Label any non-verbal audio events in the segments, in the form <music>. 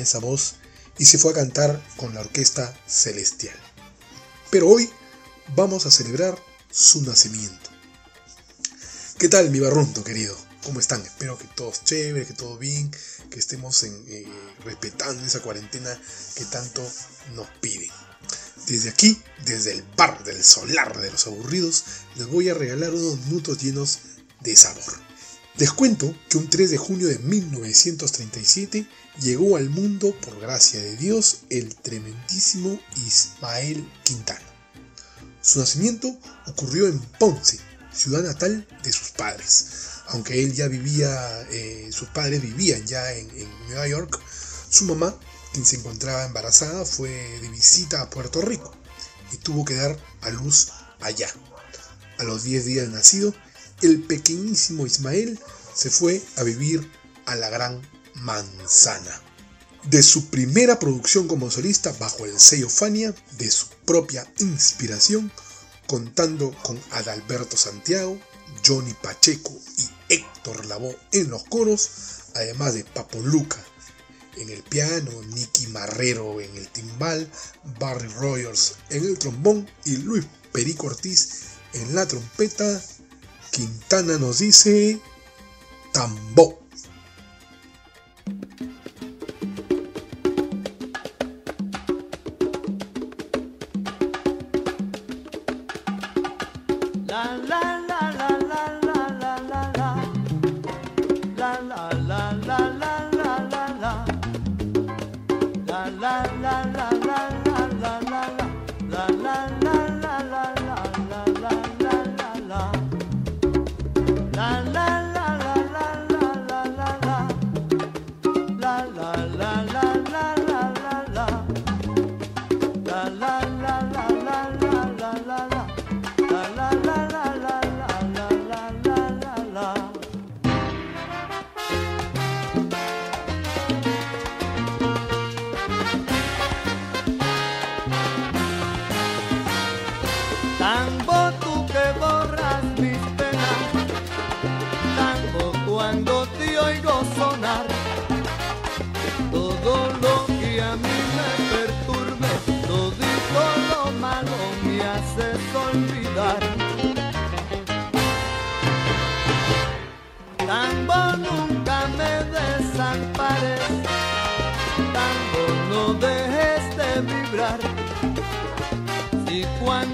Esa voz y se fue a cantar con la orquesta celestial. Pero hoy vamos a celebrar su nacimiento. ¿Qué tal mi barrunto querido? ¿Cómo están? Espero que todos chévere, que todo bien, que estemos eh, respetando esa cuarentena que tanto nos piden. Desde aquí, desde el bar del solar de los aburridos, les voy a regalar unos minutos llenos de sabor. Les cuento que un 3 de junio de 1937 llegó al mundo, por gracia de Dios, el tremendísimo Ismael Quintana. Su nacimiento ocurrió en Ponce, ciudad natal de sus padres. Aunque él ya vivía, eh, sus padres vivían ya en, en Nueva York, su mamá, quien se encontraba embarazada, fue de visita a Puerto Rico y tuvo que dar a luz allá. A los 10 días de nacido, el pequeñísimo Ismael se fue a vivir a la Gran Manzana. De su primera producción como solista bajo el sello Fania, de su propia inspiración, contando con Adalberto Santiago, Johnny Pacheco y Héctor Lavoe en los coros, además de Papo Luca en el piano, Nicky Marrero en el timbal, Barry Rogers en el trombón y Luis Perico Ortiz en la trompeta Quintana nos dice nunca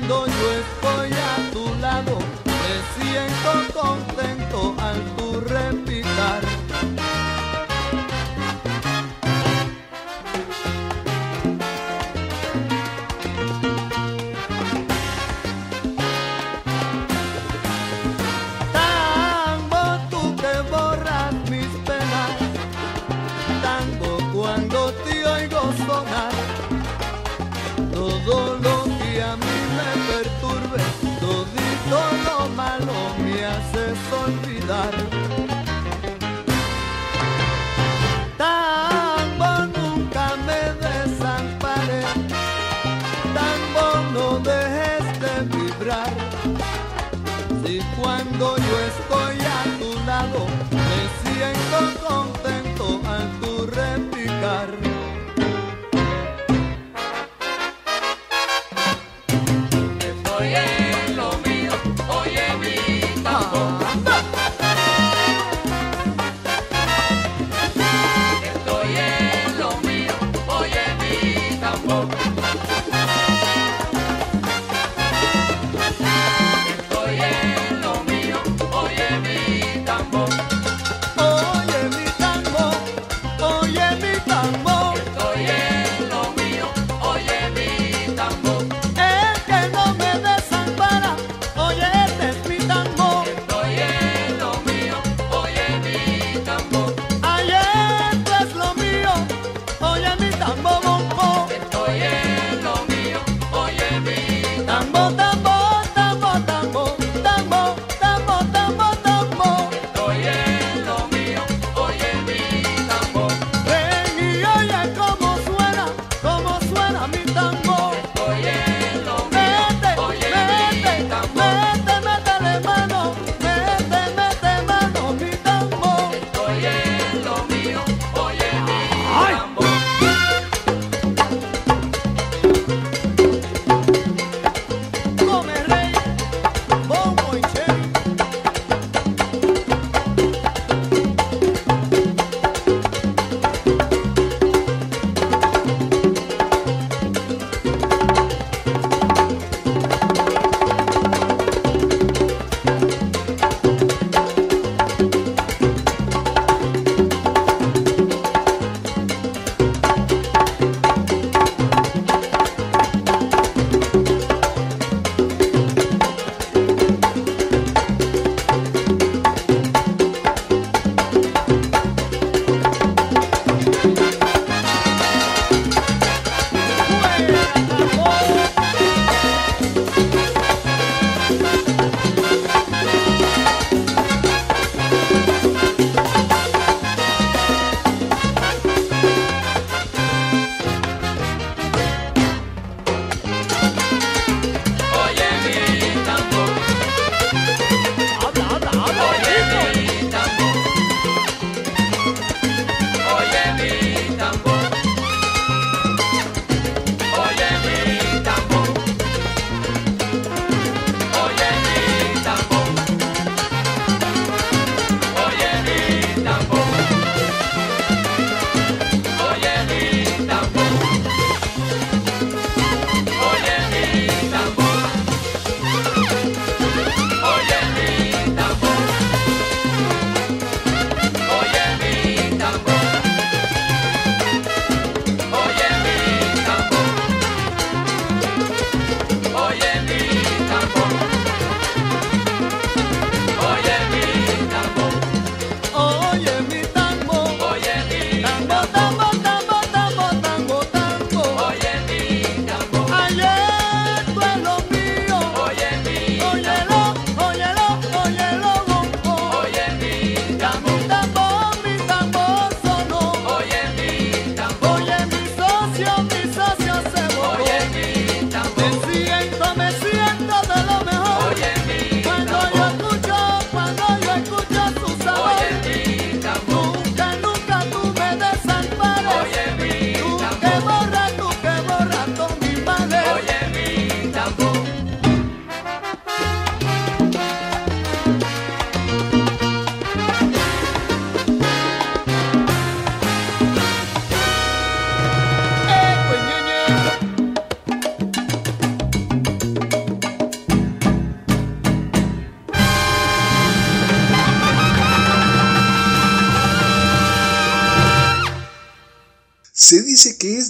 cuando yo estoy a tu lado, me siento contento al tu repitar.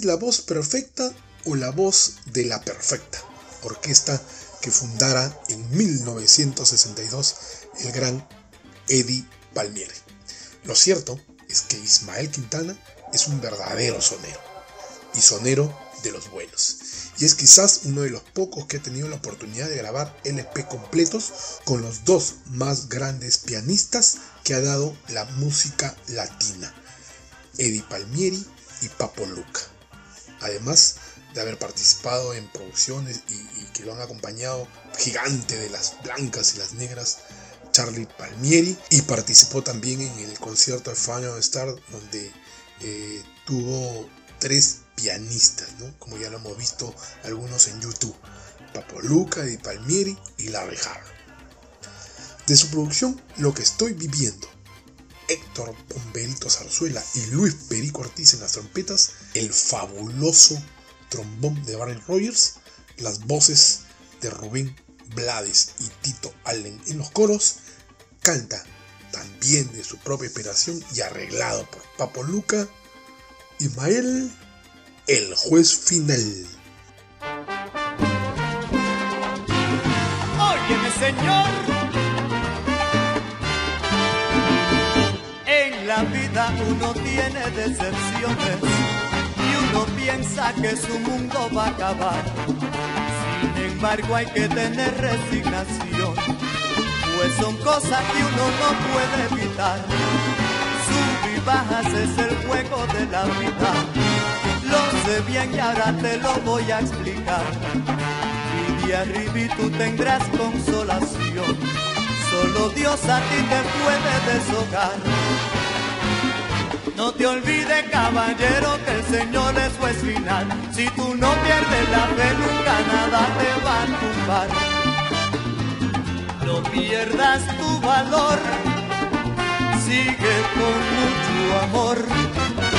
La voz perfecta o la voz de la perfecta, orquesta que fundara en 1962 el gran Eddie Palmieri. Lo cierto es que Ismael Quintana es un verdadero sonero, y sonero de los buenos. Y es quizás uno de los pocos que ha tenido la oportunidad de grabar LP completos con los dos más grandes pianistas que ha dado la música latina, Eddie Palmieri y Papo Luca. Además de haber participado en producciones y, que lo han acompañado, gigante de las blancas y las negras, Charlie Palmieri, y participó también en el concierto de Final Star, donde eh, tuvo tres pianistas, como ya lo hemos visto algunos en YouTube, Papo Luca, Eddie Palmieri y La Harp. De su producción, Lo que estoy viviendo, Héctor Pomberito Zarzuela y Luis Perico Ortiz en las trompetas, el fabuloso trombón de Barry Rogers, las voces de Rubén Blades y Tito Allen en los coros, canta también de su propia inspiración y arreglado por Papo Luca, Ismael, el juez final. Óyeme, señor. Uno tiene decepciones y uno piensa que su mundo va a acabar. Sin embargo hay que tener resignación, pues son cosas que uno no puede evitar. Sub y bajas es el juego de la vida. Lo sé bien y ahora te lo voy a explicar. Y de arriba y tú tendrás consolación. Solo Dios a ti te puede deshogar. No te olvides, caballero, que el Señor es juez final. Si tú no pierdes la fe, nunca nada te va a tumbar. No pierdas tu valor, sigue con mucho amor.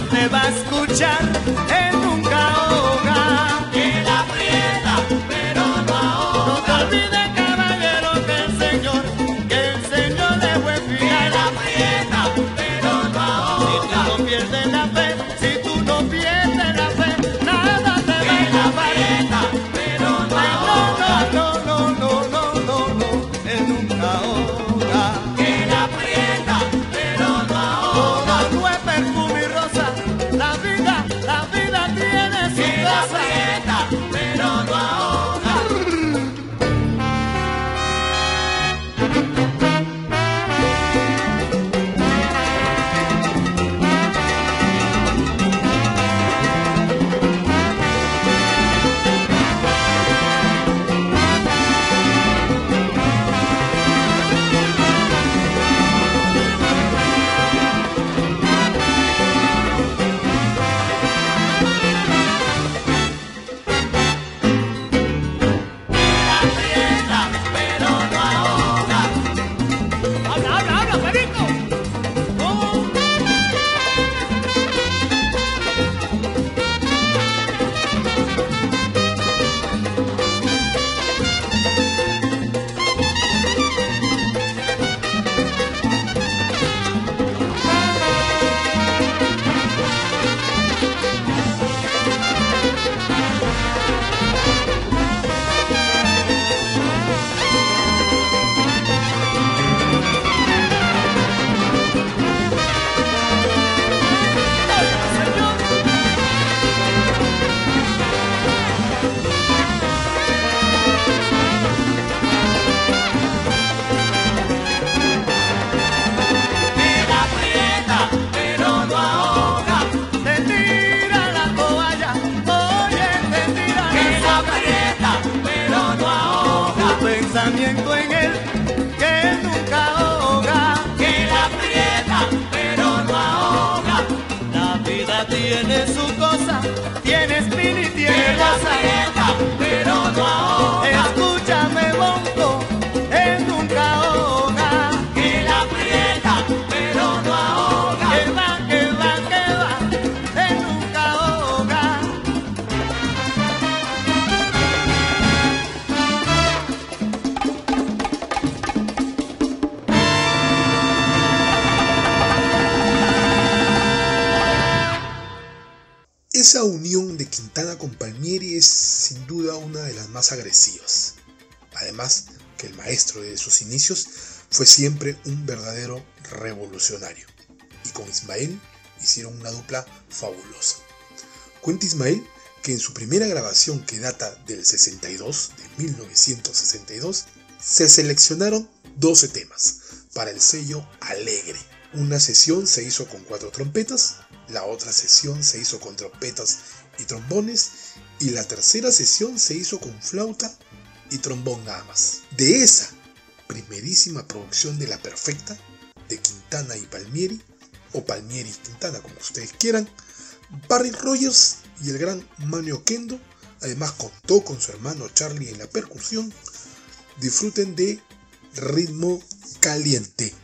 te va a escuchar, él nunca ahoga. Fue siempre un verdadero revolucionario. Y con Ismael hicieron una dupla fabulosa. Cuenta Ismael que en su primera grabación que data del 62, de 1962, se seleccionaron 12 temas para el sello Alegre. Una sesión se hizo con cuatro trompetas, la otra sesión se hizo con trompetas y trombones y la tercera sesión se hizo con flauta y trombón nada más. De esa primerísima producción de La Perfecta, de Quintana y Palmieri, o Palmieri y Quintana como ustedes quieran, Barry Rogers y el gran Manio Kendo, además contó con su hermano Charlie en la percusión, disfruten de Ritmo Caliente.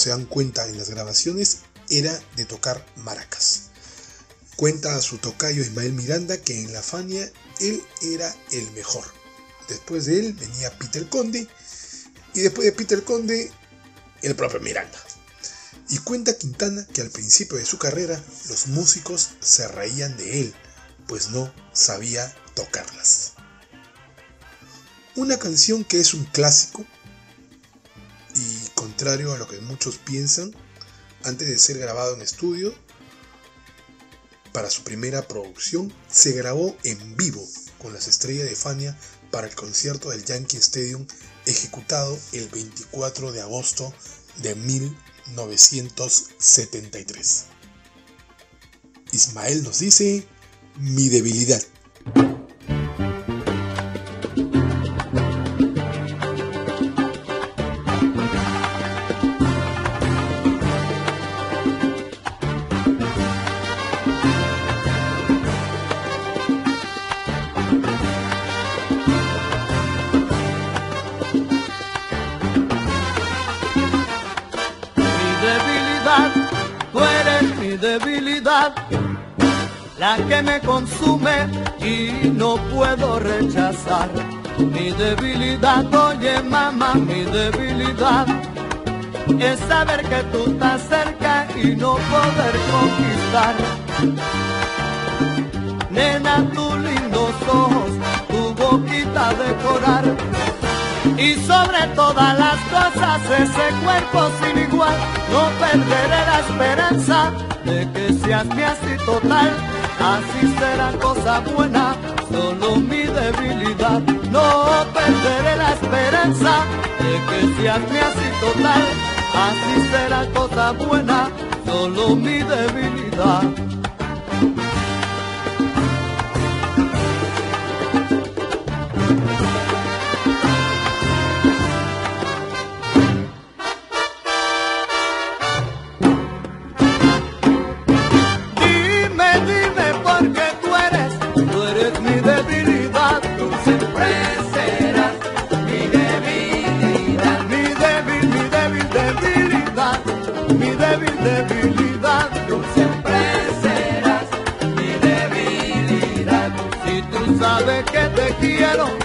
Se dan cuenta en las grabaciones era de tocar maracas. Cuenta a su tocayo Ismael Miranda que en la Fania él era el mejor. Después de él venía Peter Conde y después de Peter Conde el propio Miranda. Y cuenta Quintana que al principio de su carrera los músicos se reían de él, pues no sabía tocarlas. Una canción que es un clásico y contrario a lo que muchos piensan, antes de ser grabado en estudio, para su primera producción, se grabó en vivo con las estrellas de Fania para el concierto del Yankee Stadium ejecutado el 24 de agosto de 1973. Ismael nos dice, mi debilidad. Que me consume y no puedo rechazar. Mi debilidad, oye mamá, mi debilidad es saber que tú estás cerca y no poder conquistar. Nena, tus lindos ojos, tu boquita decorar. Y sobre todas las cosas ese cuerpo sin igual, no perderé la esperanza de que seas mi así total, así será cosa buena, solo mi debilidad. No perderé la esperanza de que seas mi así total, así será cosa buena, solo mi debilidad. mi débil debilidad. Tú siempre serás mi debilidad. Si tú sabes que te quiero.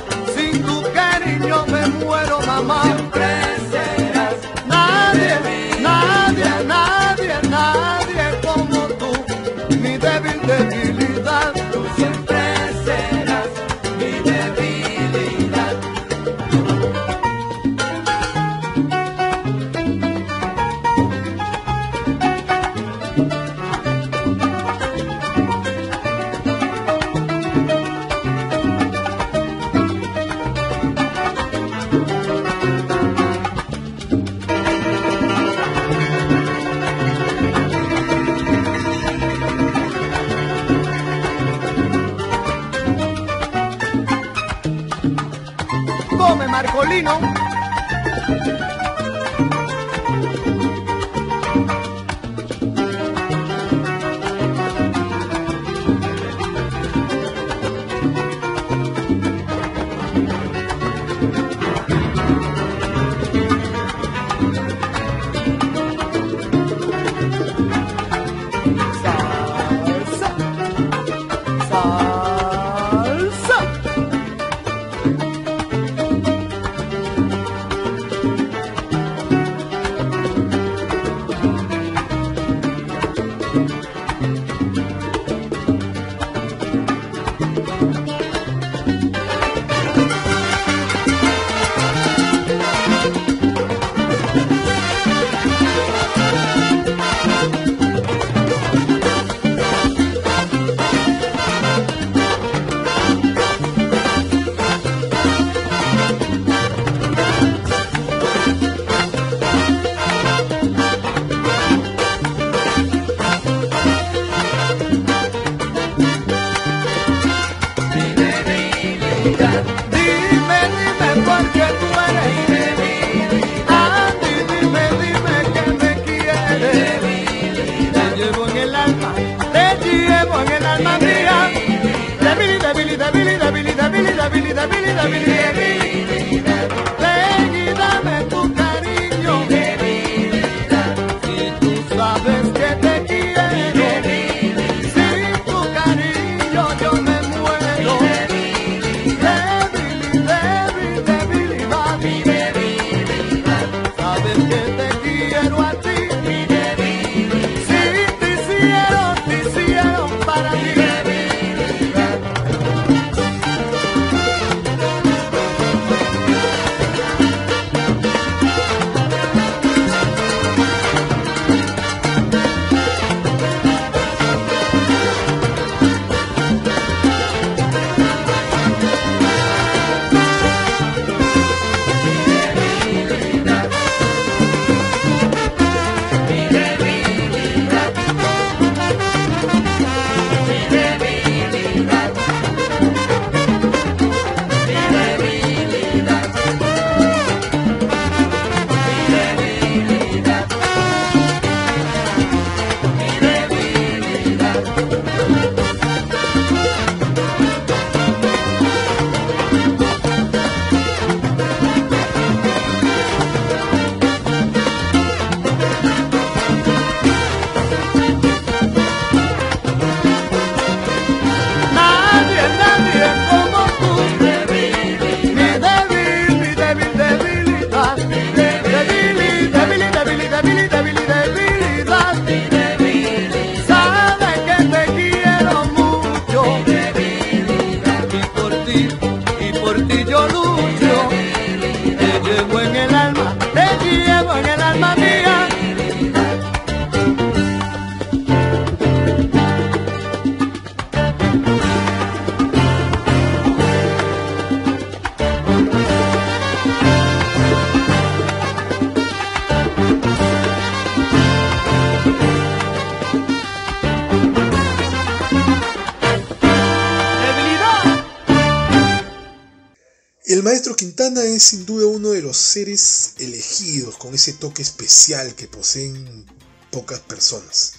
Maestro Quintana es sin duda uno de los seres elegidos con ese toque especial que poseen pocas personas,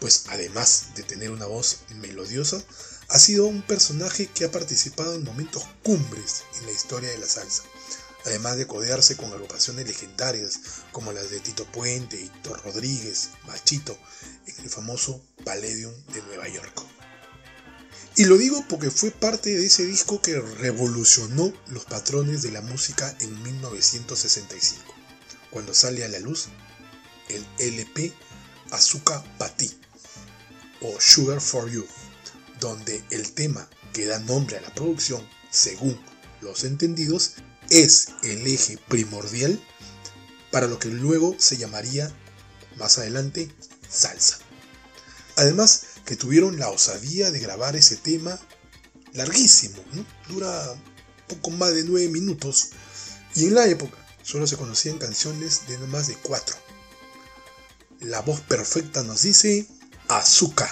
pues además de tener una voz melodiosa, ha sido un personaje que ha participado en momentos cumbres en la historia de la salsa, además de codearse con agrupaciones legendarias como las de Tito Puente, Héctor Rodríguez, Machito, en el famoso Palladium de Nueva York. Y lo digo porque fue parte de ese disco que revolucionó los patrones de la música en 1965, cuando sale a la luz el LP Azúcar Patí o Sugar for You, donde el tema que da nombre a la producción, según los entendidos, es el eje primordial para lo que luego se llamaría más adelante salsa. Además, que tuvieron la osadía de grabar ese tema larguísimo, dura poco más de nueve minutos y en la época solo se conocían canciones de no más de cuatro. La voz perfecta nos dice azúcar.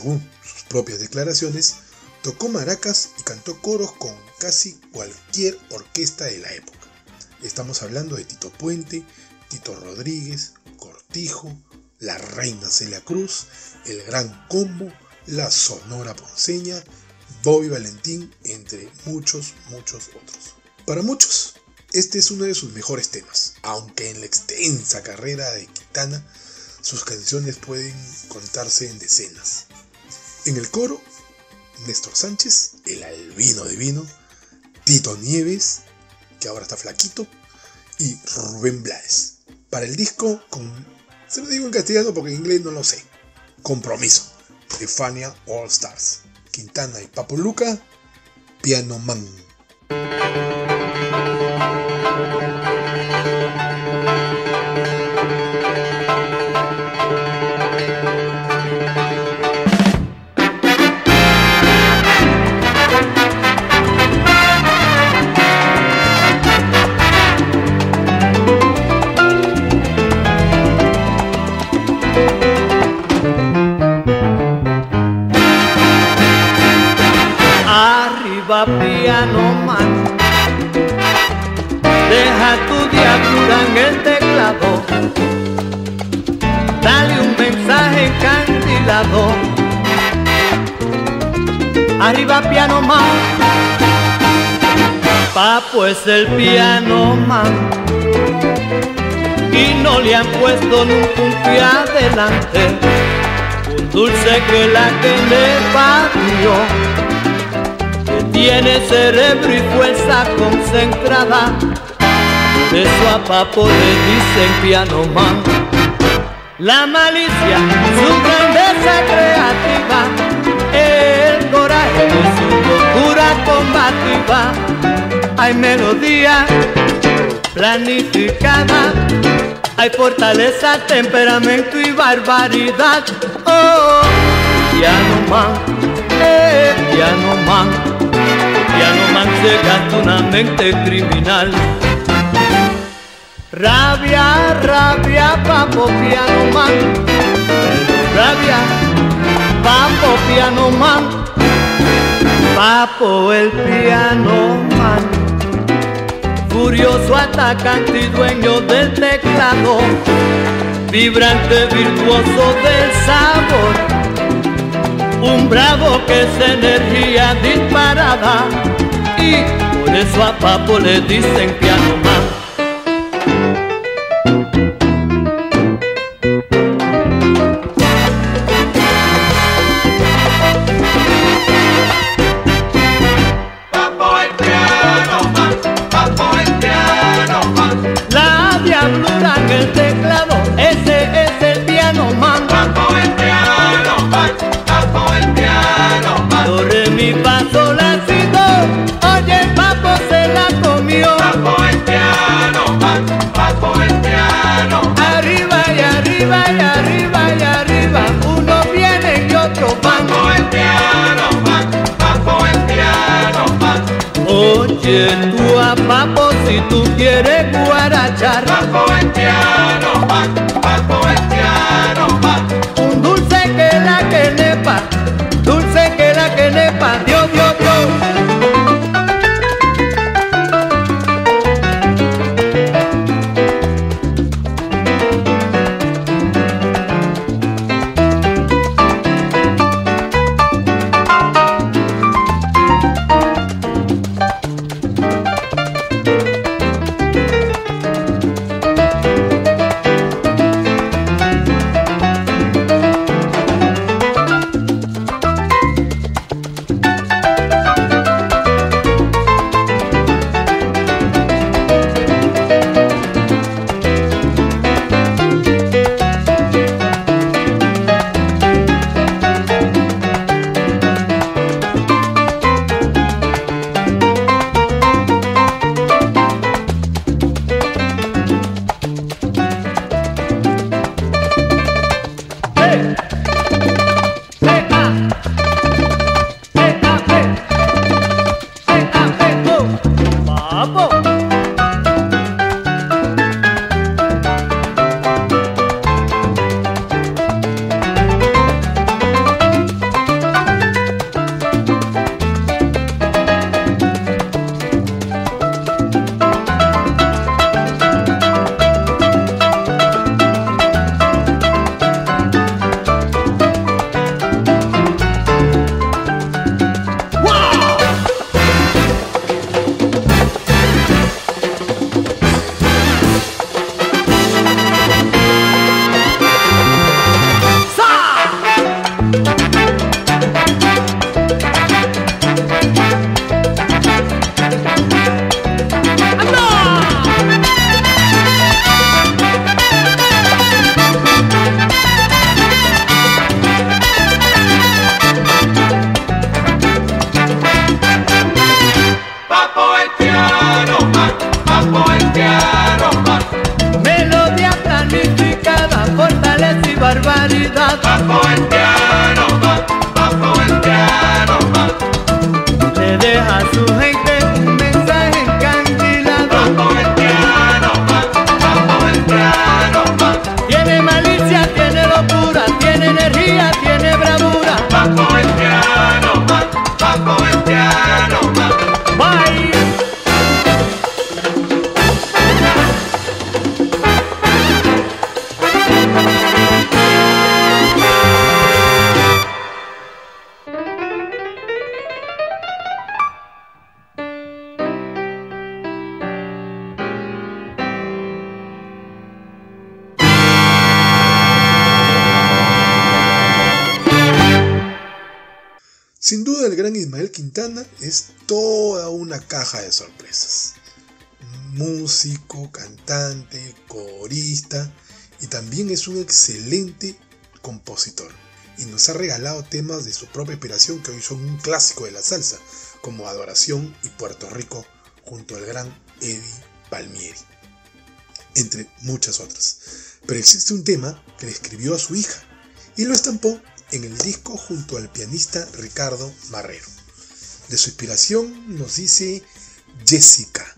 Según sus propias declaraciones, tocó maracas y cantó coros con casi cualquier orquesta de la época. Estamos hablando de Tito Puente, Tito Rodríguez, Cortijo, la Reina Celia Cruz, el Gran Combo, la Sonora Ponceña, Bobby Valentín, entre muchos, muchos otros. Para muchos, este es uno de sus mejores temas, aunque en la extensa carrera de Quintana, sus canciones pueden contarse en decenas. En el coro, Néstor Sánchez, el albino divino, Tito Nieves, que ahora está flaquito, y Rubén Blades. Para el disco, con, se lo digo en castellano porque en inglés no lo sé, Compromiso, de Fania All Stars. Quintana y Papo Luca, Piano Man. Piano man. Deja tu diablura en el teclado. Dale un mensaje encandilado. Arriba piano man. Papo es el piano man. Y no le han puesto nunca un pie adelante. Un dulce que la que le parió tiene cerebro y fuerza concentrada. Por eso a Papo le dicen piano man. La malicia, su grandeza creativa, el coraje de su locura combativa. Hay melodía planificada, hay fortaleza, temperamento y barbaridad. Oh, piano man, eh, piano man piano man se gasta una mente criminal. Rabia, rabia, papo piano man. Rabia, papo piano man. Papo el piano man. Furioso atacante y dueño del teclado. Vibrante, virtuoso del sabor un bravo que es energía disparada por eso a Papo le dicen piano más. Tú a papo si tú quieres guarachar. Papo el piano, papo, papo un excelente compositor. Y nos ha regalado temas de su propia inspiración que hoy son un clásico de la salsa, como Adoración y Puerto Rico junto al gran Eddie Palmieri, entre muchas otras. Pero existe un tema que le escribió a su hija y lo estampó en el disco junto al pianista Ricardo Marrero. De su inspiración nos dice Jessica.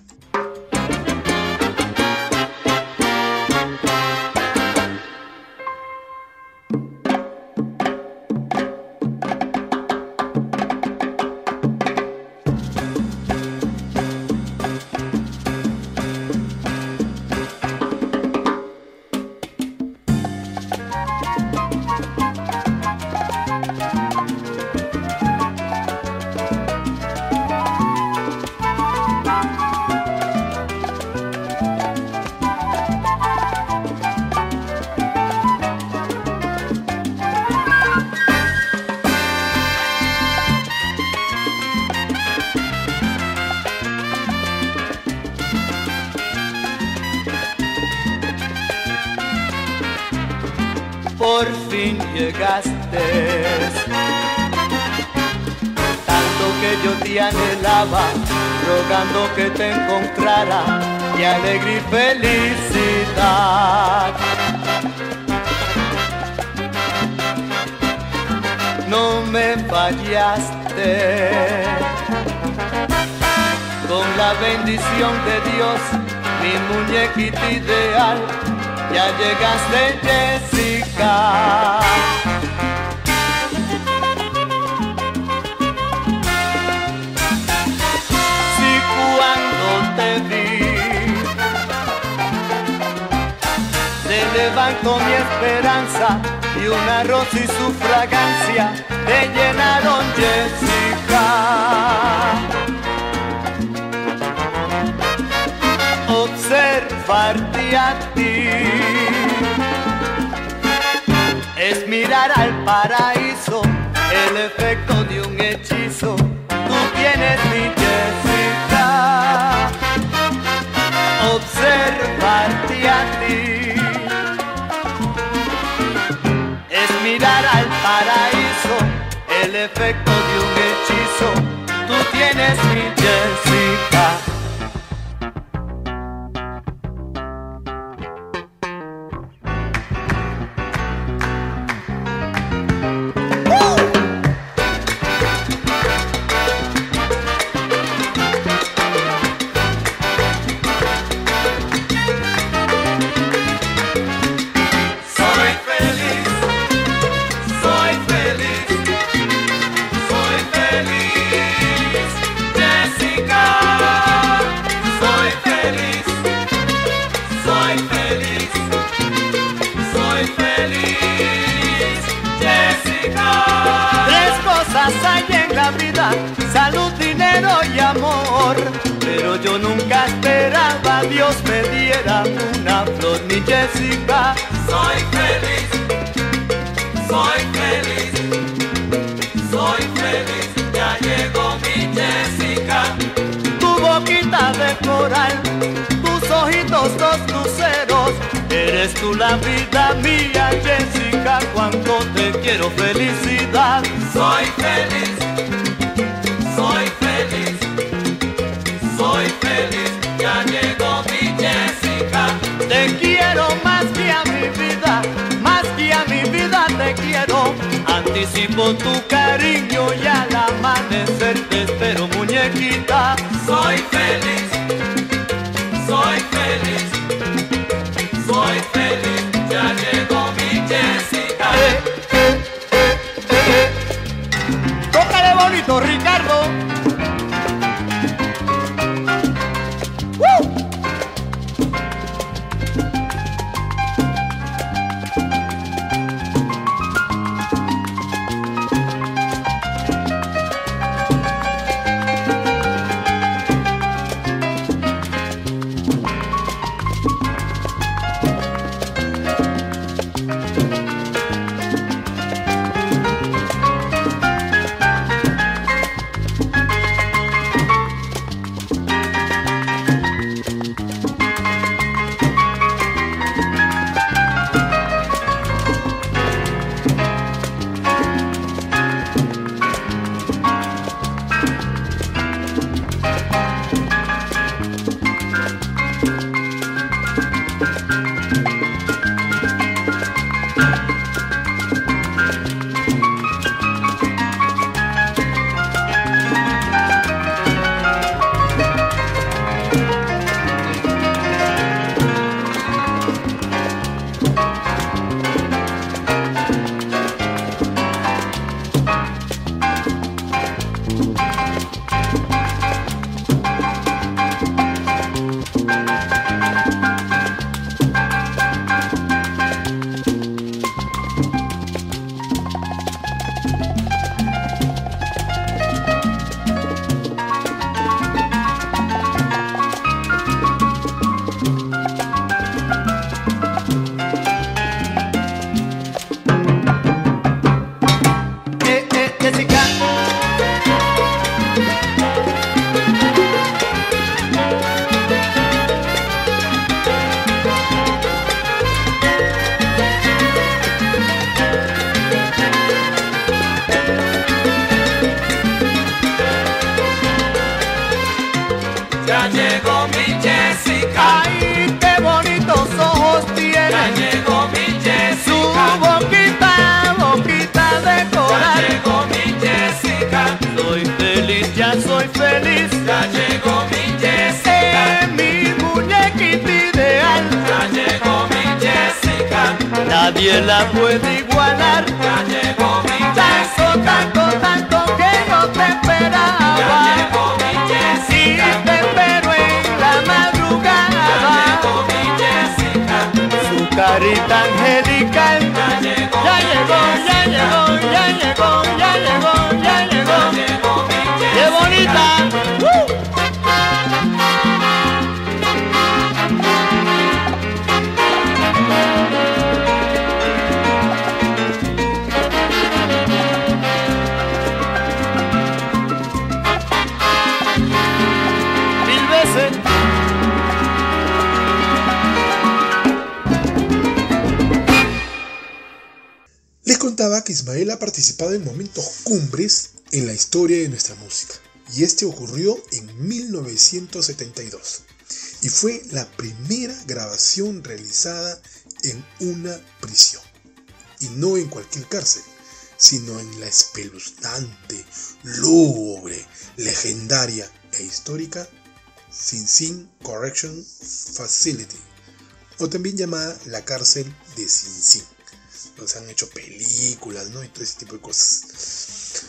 Bendición de Dios, mi muñequita ideal, ya llegaste Jessica. Si cuando te vi, se levantó mi esperanza y un arroz y su fragancia te llenaron Jessica. Observarte a ti. Es mirar al paraíso, el efecto 1972, y fue la primera grabación realizada en una prisión, y no en cualquier cárcel, sino en la espeluznante, lúgubre, legendaria e histórica Sin Sin Correction Facility, o también llamada la cárcel de Sin Sin se han hecho películas, ¿no? Y todo ese tipo de cosas.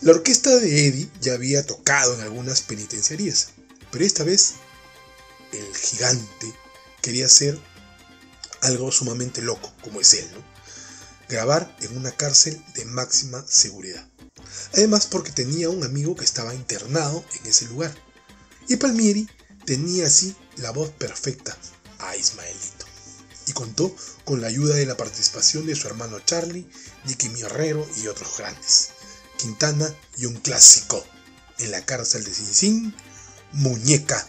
La orquesta de Eddie ya había tocado en algunas penitenciarías, pero esta vez el gigante quería hacer algo sumamente loco, como es él, ¿no? Grabar en una cárcel de máxima seguridad. Además porque tenía un amigo que estaba internado en ese lugar. Y Palmieri tenía así la voz perfecta a Ismaelito y contó con la ayuda de la participación de su hermano Charlie, Nicky Herrero y otros grandes. Quintana y un clásico en la cárcel de Sin Muñeca.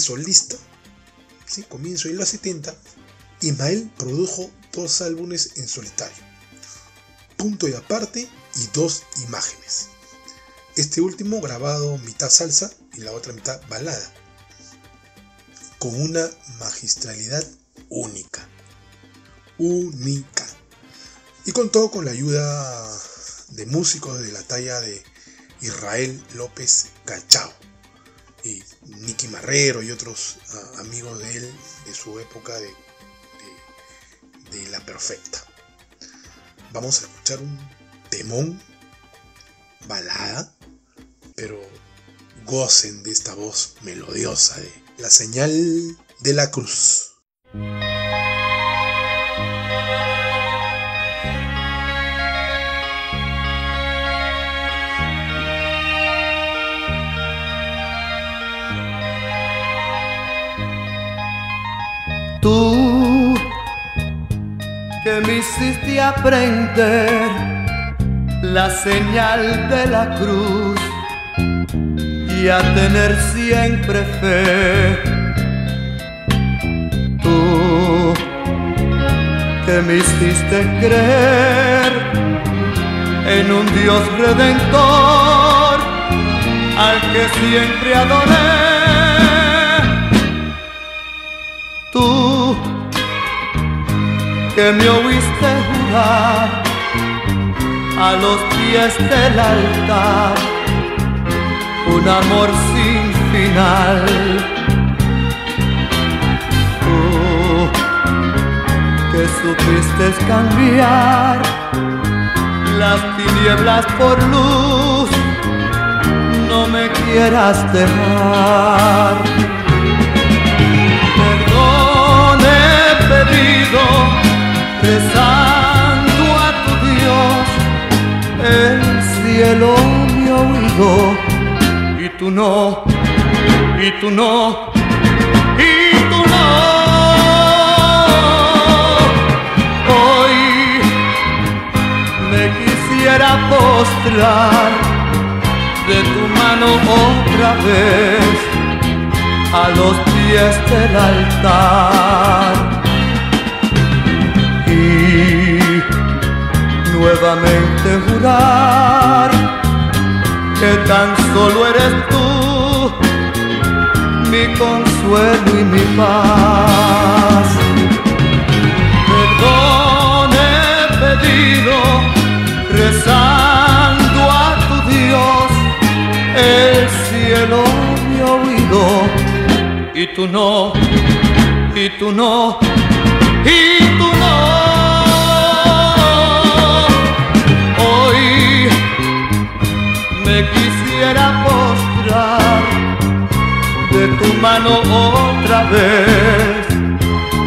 Solista, ¿sí? comienzo de los 70, Ismael produjo dos álbumes en solitario, Punto y Aparte y Dos Imágenes. Este último grabado mitad salsa y la otra mitad balada, con una magistralidad única. Única. Y contó con la ayuda de músicos de la talla de Israel López Cachao Nicky Marrero y otros ah, amigos de él de su época de, de La Perfecta. Vamos a escuchar un temón, balada, pero gocen de esta voz melodiosa de la señal de la cruz. Tú que me hiciste aprender la señal de la cruz y a tener siempre fe. Tú que me hiciste creer en un Dios redentor al que siempre adoré. Tú que me oíste jurar a los pies del altar un amor sin final. Tú que supiste cambiar las tinieblas por luz, no me quieras dejar. Rezando a tu Dios, el cielo me oído y tú no, y tú no, y tú no. Hoy me quisiera postrar de tu mano otra vez a los pies del altar nuevamente jurar que tan solo eres tú mi consuelo y mi paz. Perdón he pedido rezando a tu Dios, el cielo me ha oído y tú no, y tú no, y tú no. Quisiera postrar de tu mano otra vez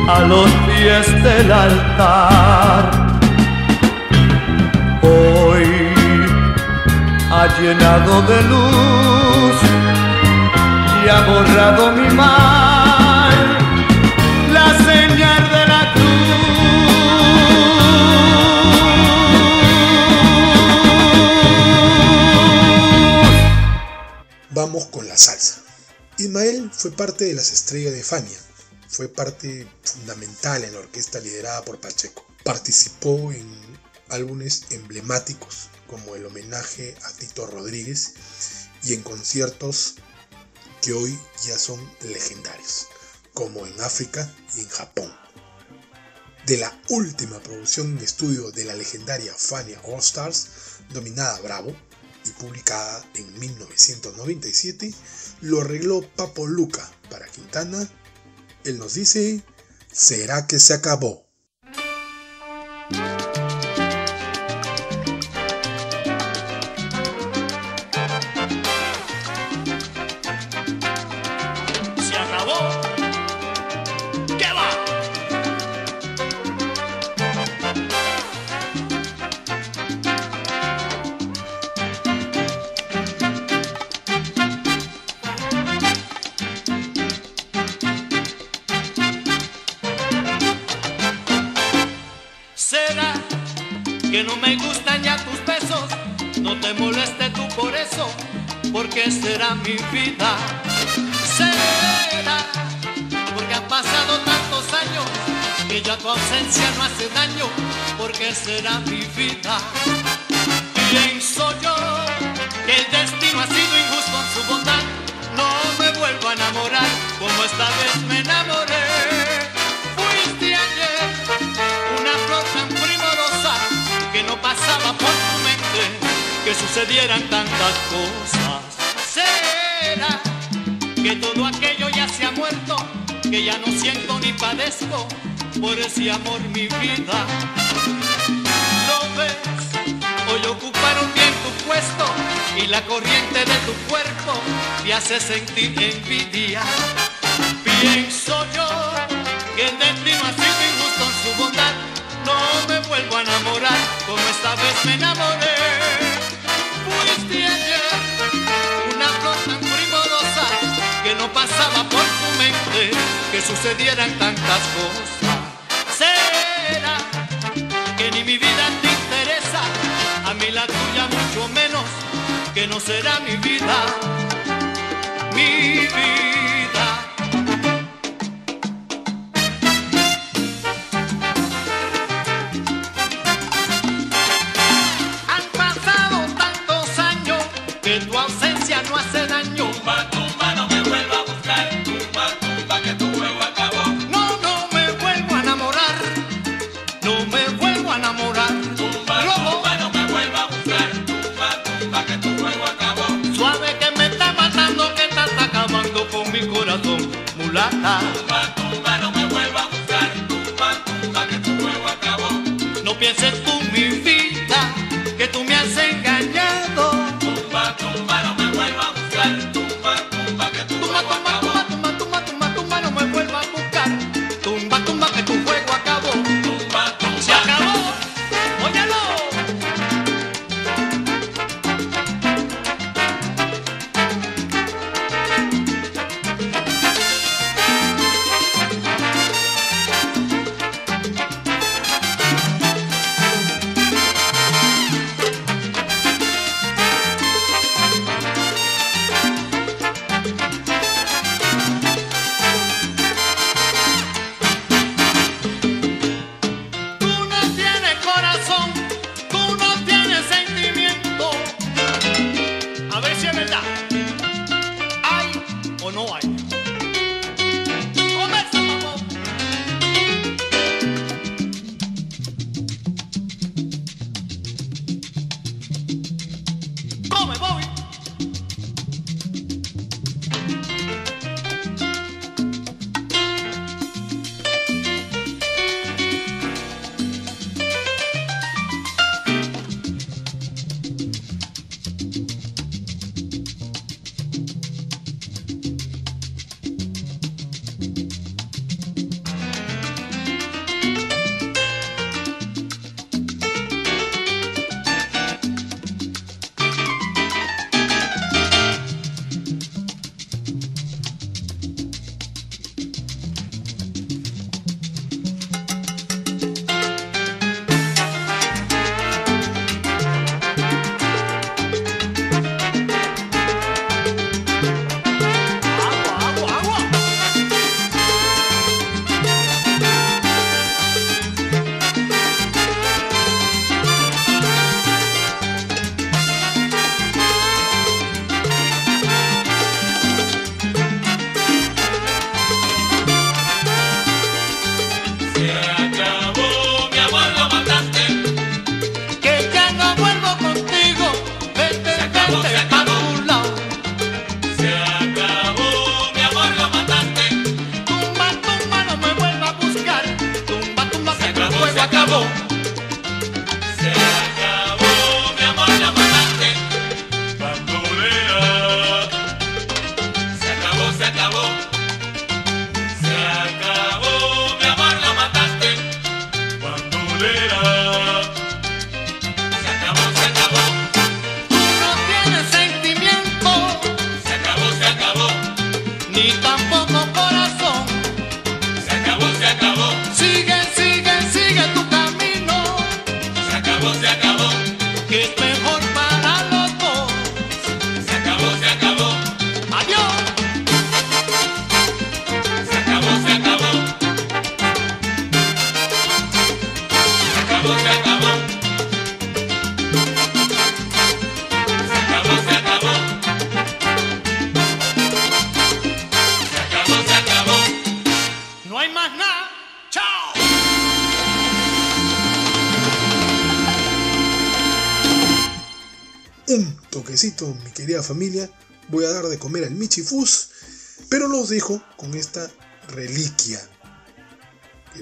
a los pies del altar. Hoy ha llenado de luz y ha borrado mi mal fue parte de las estrellas de Fania, fue parte fundamental en la orquesta liderada por Pacheco. Participó en álbumes emblemáticos como el homenaje a Tito Rodríguez y en conciertos que hoy ya son legendarios, como en África y en Japón. De la última producción en estudio de la legendaria Fania All Stars, dominada Bravo y publicada en 1997, lo arregló Papo Luca para Quintana. Él nos dice, ¿será que se acabó? Será mi vida. Será porque han pasado tantos años que ya tu ausencia no hace daño, porque será mi vida. Pienso yo que el destino ha sido injusto en su bondad. No me vuelvo a enamorar como esta vez me enamoré. Fuiste ayer una flor tan primorosa que no pasaba por tu mente que sucedieran tantas cosas. Que todo aquello ya se ha muerto, que ya no siento ni padezco por ese amor mi vida. ¿Lo ves? Hoy ocuparon bien tu puesto y la corriente de tu cuerpo te hace sentir envidia. Pienso yo que el destino ha sido injusto en su bondad. No me vuelvo a enamorar como esta vez me enamoré. Pasaba por tu mente que sucedieran tantas cosas. Será que ni mi vida te interesa, a mí la tuya mucho menos, que no será mi vida,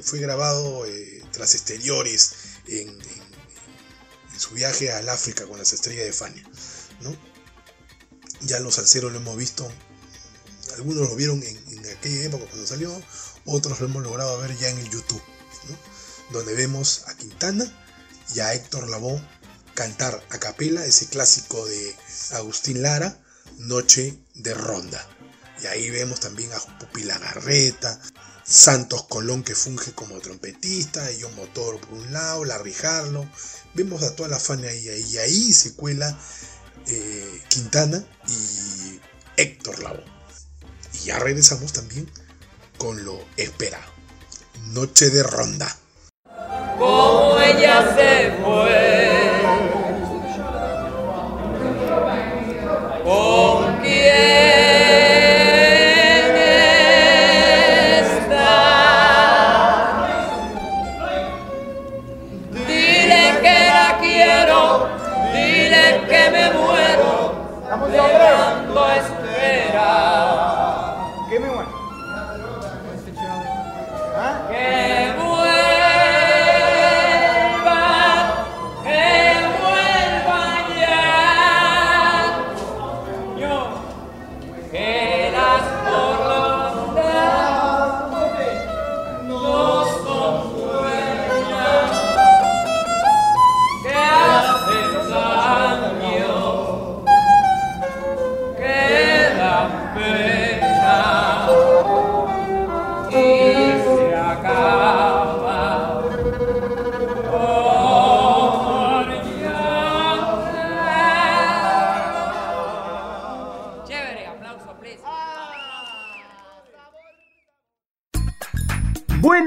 fue grabado eh, tras exteriores en, su viaje al África con las estrellas de Fania. Ya los salseros lo hemos visto, algunos lo vieron en, aquella época cuando salió, otros lo hemos logrado ver ya en el YouTube, donde vemos a Quintana y a Héctor Lavoe cantar a capela ese clásico de Agustín Lara, Noche de Ronda. Y ahí vemos también a Pupi Lagarreta, Santos Colón que funge como trompetista, y John Motor por un lado, Larry Harlow. Vemos a toda la fan ahí, y ahí se cuela eh, Quintana y Héctor Lavoe. Y ya regresamos también con lo esperado. Noche de Ronda.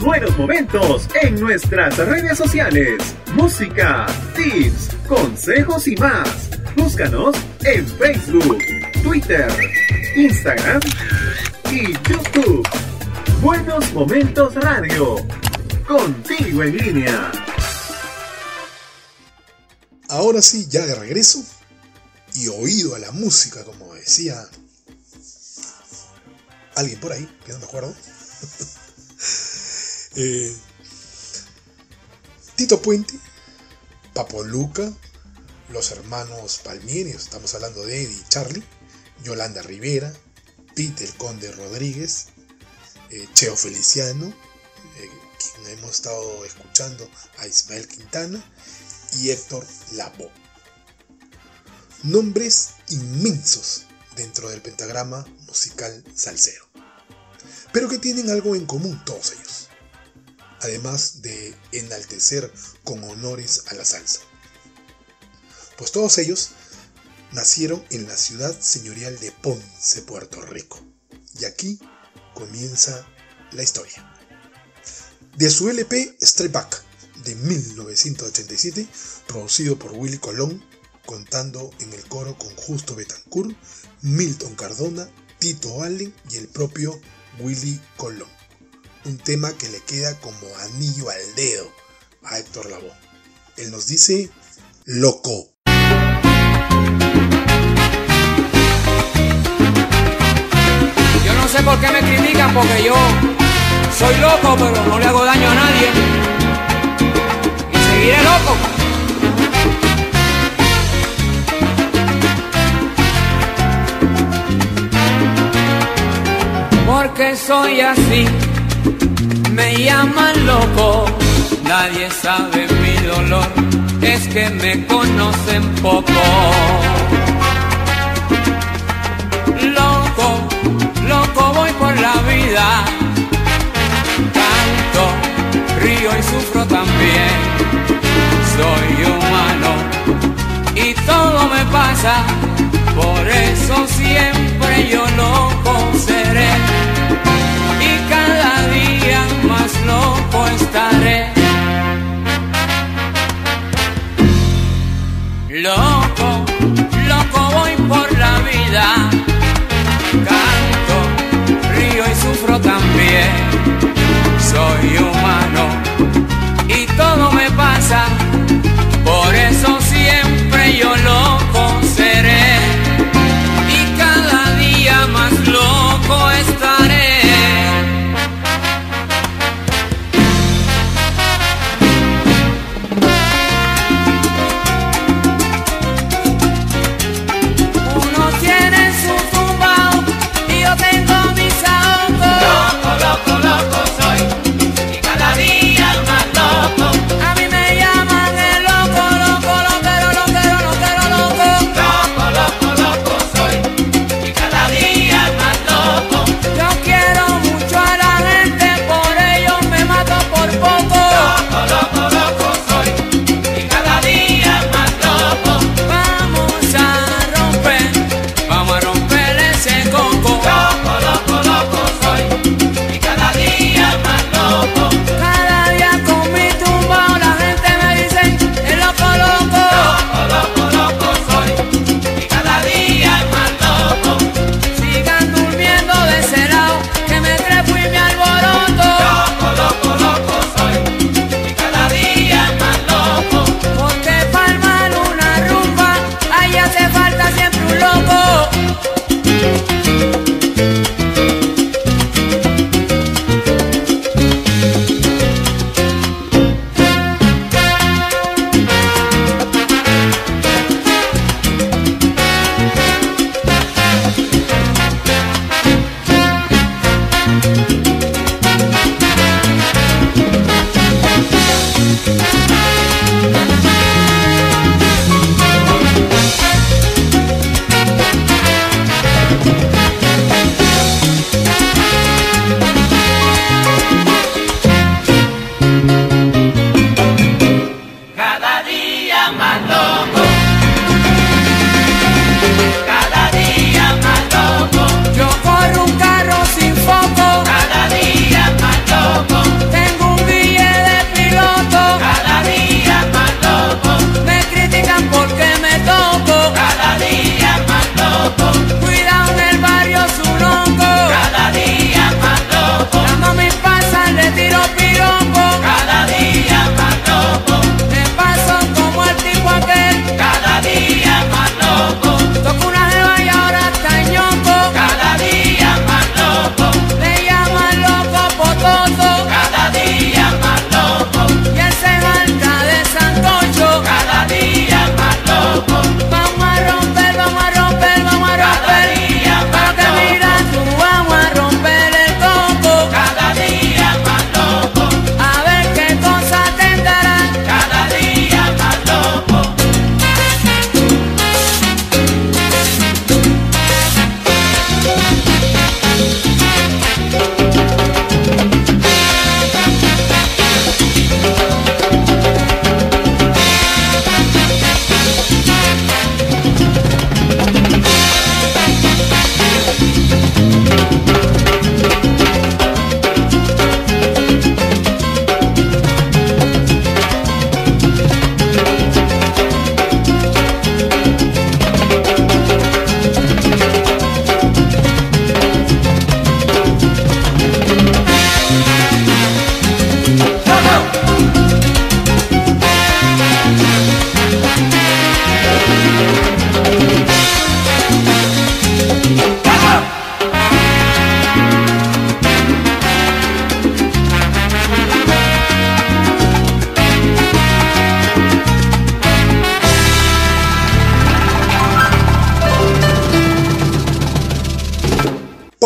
Buenos momentos en nuestras redes sociales. Música, tips, consejos y más. Búscanos en Facebook, Twitter, Instagram y YouTube. Buenos Momentos Radio. Contigo en línea. Ahora sí, ya de regreso y oído a la música, como decía alguien por ahí, que no me acuerdo. Eh, Tito Puente, Papo Luca, los hermanos Palmieri, estamos hablando de Eddie y Charlie, Yolanda Rivera, Pete el Conde Rodríguez, eh, Cheo Feliciano, eh, quien hemos estado escuchando a Ismael Quintana, y Héctor Lavoe. Nombres inmensos dentro del pentagrama musical salsero, pero que tienen algo en común todos ellos, además de enaltecer con honores a la salsa. Pues todos ellos nacieron en la ciudad señorial de Ponce, Puerto Rico, y aquí comienza la historia. De su LP Straight de 1987, producido por Willy Colón, contando en el coro con Justo Betancourt, Milton Cardona, Tito Allen y el propio Willy Colón. Un tema que le queda como anillo al dedo a Héctor Lavoe. Él nos dice, loco. Yo no sé por qué me critican porque yo soy loco, pero no le hago daño a nadie. Y seguiré loco. Porque soy así, me llaman loco, nadie sabe mi dolor, es que me conocen poco. Loco, loco voy por la vida, canto, río y sufro también, soy humano y todo me pasa, por eso siempre yo no Loco, loco voy por la vida. Canto, río y sufro también. Soy humano y todo me pasa. Por eso siempre yo lo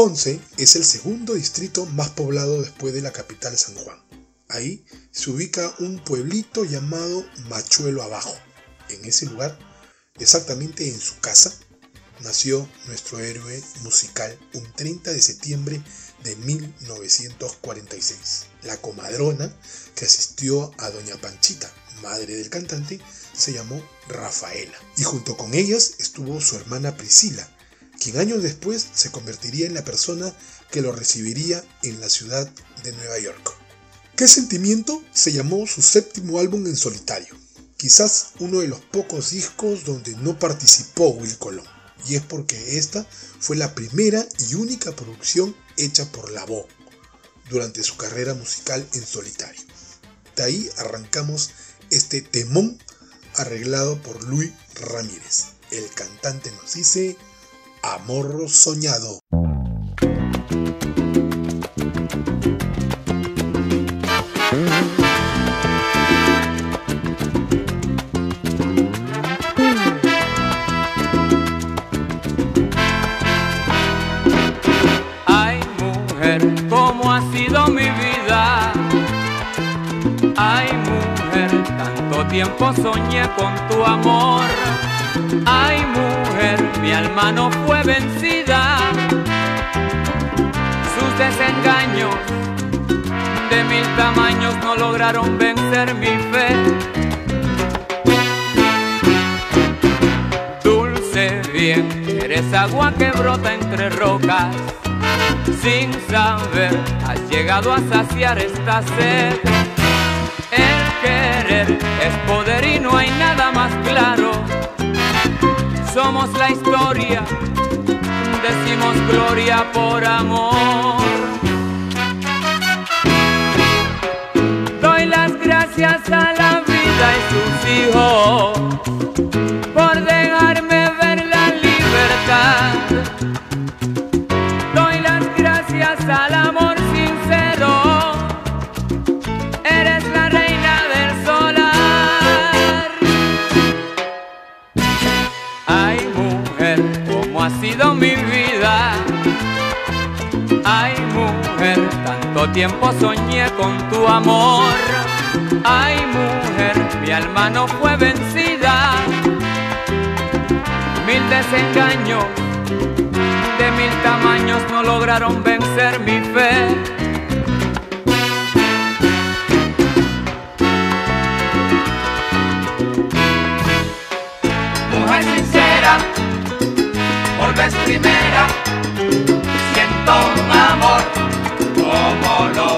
Ponce es el segundo distrito más poblado después de la capital San Juan. Ahí se ubica un pueblito llamado Machuelo Abajo. En ese lugar, exactamente en su casa, nació nuestro héroe musical un 30 de septiembre de 1946. La comadrona que asistió a Doña Panchita, madre del cantante, se llamó Rafaela. Y junto con ellas estuvo su hermana Priscila, quien años después se convertiría en la persona que lo recibiría en la ciudad de Nueva York. ¿Qué sentimiento? Se llamó su séptimo álbum en solitario. Quizás uno de los pocos discos donde no participó Will Colón. Y es porque esta fue la primera y única producción hecha por La Voz durante su carrera musical en solitario. De ahí arrancamos este temón arreglado por Luis Ramírez. El cantante nos dice Amor Soñado. Ay, mujer, cómo ha sido mi vida. Ay, mujer, tanto tiempo soñé con tu amor. Ay, mujer, mi alma no fue vencida. Sus desengaños de mil tamaños no lograron vencer mi fe. Dulce bien, eres agua que brota entre rocas. Sin saber, has llegado a saciar esta sed. El querer es poder y no hay nada más claro. Somos la historia, decimos gloria por amor. Doy las gracias a la vida y sus hijos mi vida. Ay, mujer, tanto tiempo soñé con tu amor. Ay, mujer, mi alma no fue vencida. Mil desengaños de mil tamaños no lograron vencer mi fe. Por vez primera, siento un amor como lo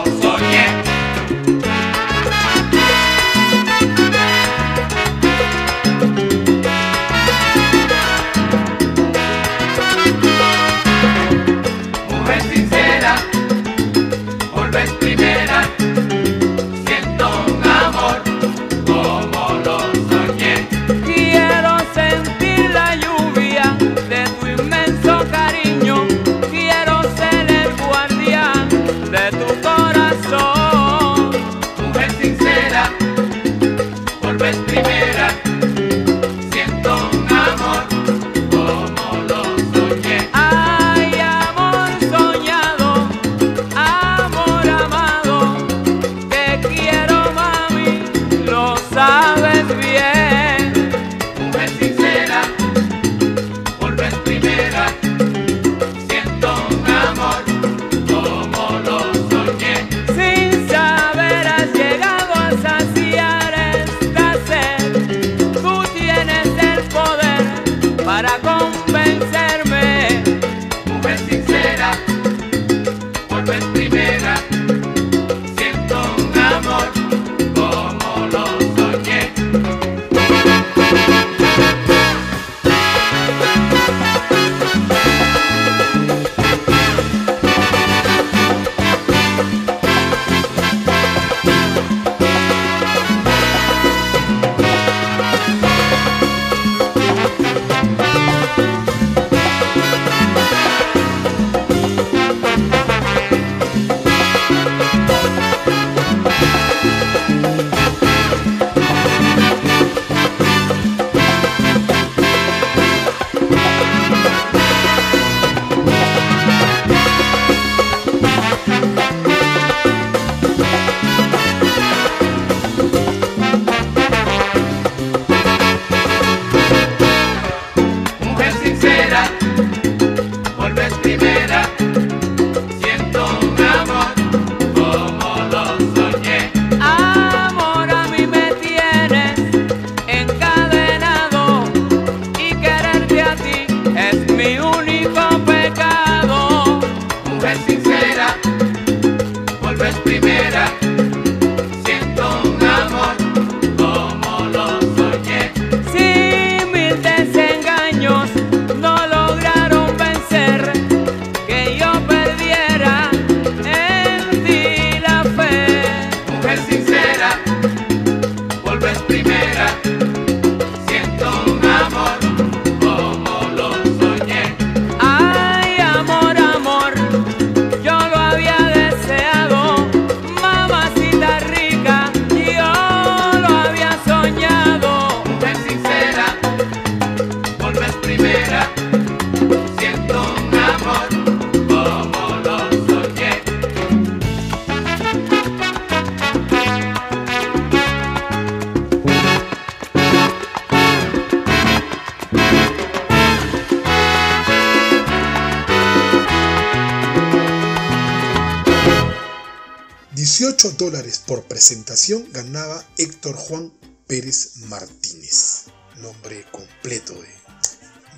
18 dólares por presentación ganaba Héctor Juan Pérez Martínez, nombre completo de,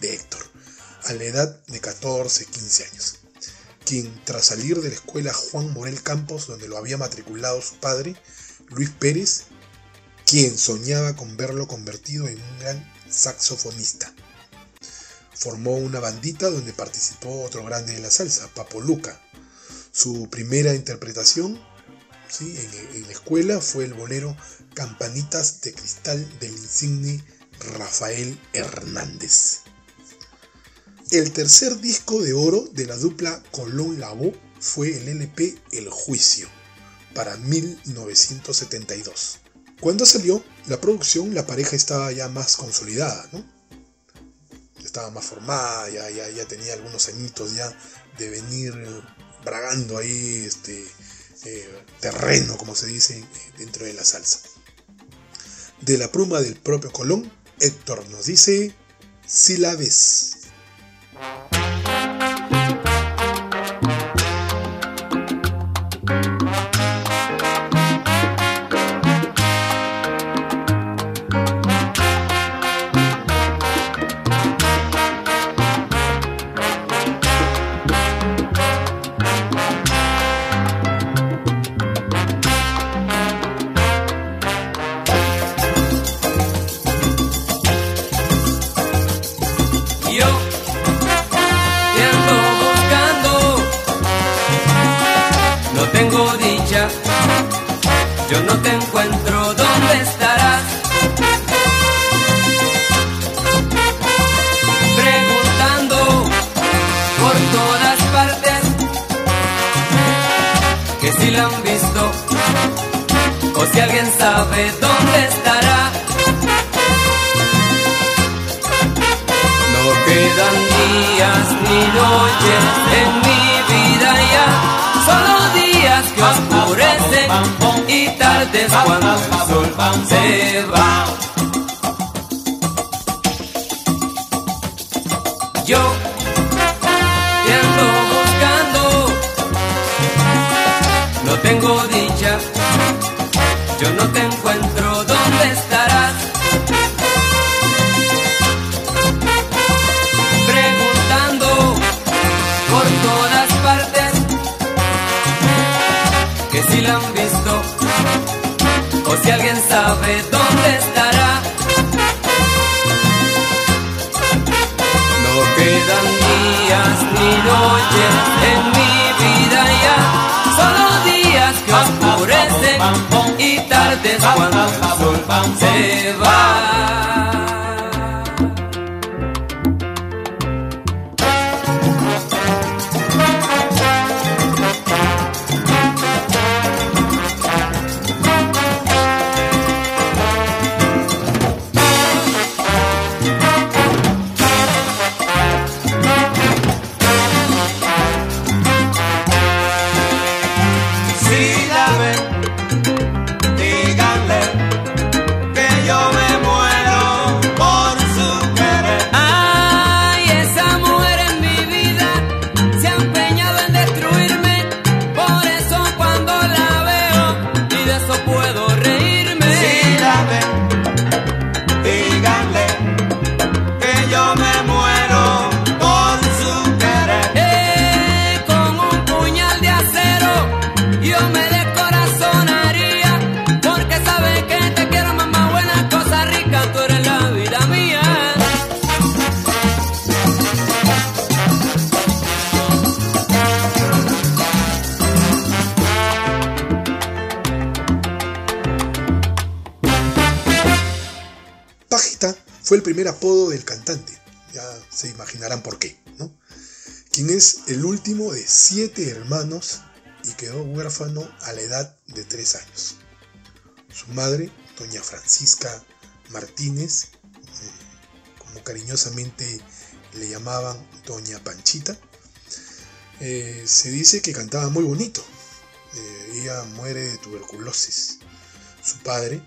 de Héctor, a la edad de 14, 15 años, quien tras salir de la escuela Juan Morel Campos, donde lo había matriculado su padre, Luis Pérez, quien soñaba con verlo convertido en un gran saxofonista. Formó una bandita donde participó otro grande de la salsa, Papo Luca. Su primera interpretación en, la escuela fue el bolero Campanitas de Cristal del insigne Rafael Hernández. El tercer disco de oro de la dupla Colón Lavó fue el LP El Juicio para 1972. Cuando salió la producción, la pareja estaba ya más consolidada, ¿no? Estaba más formada, ya, ya, ya tenía algunos añitos ya de venir bragando ahí este eh, terreno, como se dice, dentro de la salsa. De la pluma del propio Colón, Héctor nos dice, si la ves. Ni noches en mi vida ya, solo días que oscurecen y tardes cuando el sol se va. Noches en mi vida ya, solo días que oscurecen y tardes cuando el sol se va. Y quedó huérfano a la edad de tres años. Su madre, doña Francisca Martínez, eh, como cariñosamente le llamaban doña Panchita, eh, se dice que cantaba muy bonito. Eh, ella muere de tuberculosis. Su padre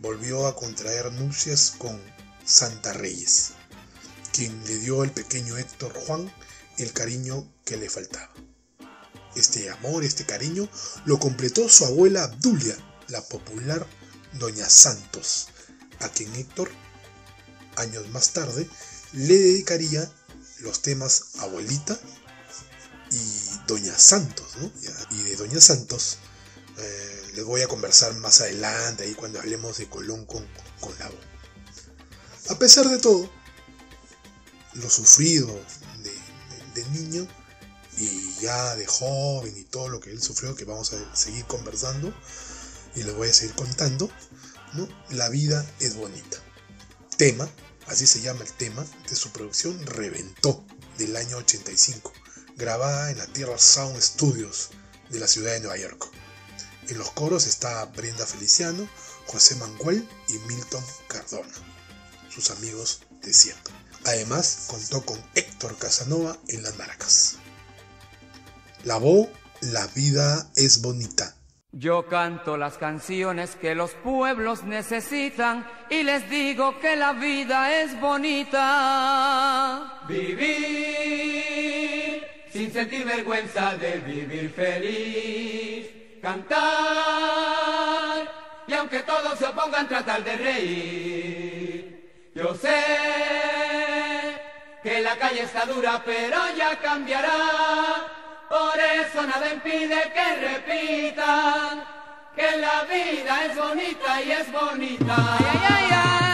volvió a contraer nupcias con Santa Reyes, quien le dio al pequeño Héctor Juan el cariño que le faltaba. Este amor, este cariño, lo completó su abuela Abdulia, la popular Doña Santos, a quien Héctor, años más tarde, le dedicaría los temas Abuelita y Doña Santos, ¿no? Y de Doña Santos eh, les voy a conversar más adelante, ahí cuando hablemos de Colón con, con la voz. A pesar de todo, lo sufrido de, de, niño y ya de joven y todo lo que él sufrió, que vamos a seguir conversando y les voy a seguir contando. La vida es bonita. Tema, así se llama el tema de su producción, Reventó, del año 85, grabada en la Tierra Sound Studios de la ciudad de Nueva York. En los coros está Brenda Feliciano, José Manguel y Milton Cardona, sus amigos de siempre. Además, contó con Héctor Casanova en las maracas. La voz, la vida es bonita. Yo canto las canciones que los pueblos necesitan y les digo que la vida es bonita. Vivir sin sentir vergüenza de vivir feliz. Cantar y aunque todos se opongan tratar de reír. Yo sé que la calle está dura pero ya cambiará. Por eso nada impide que repitan que la vida es bonita y es bonita.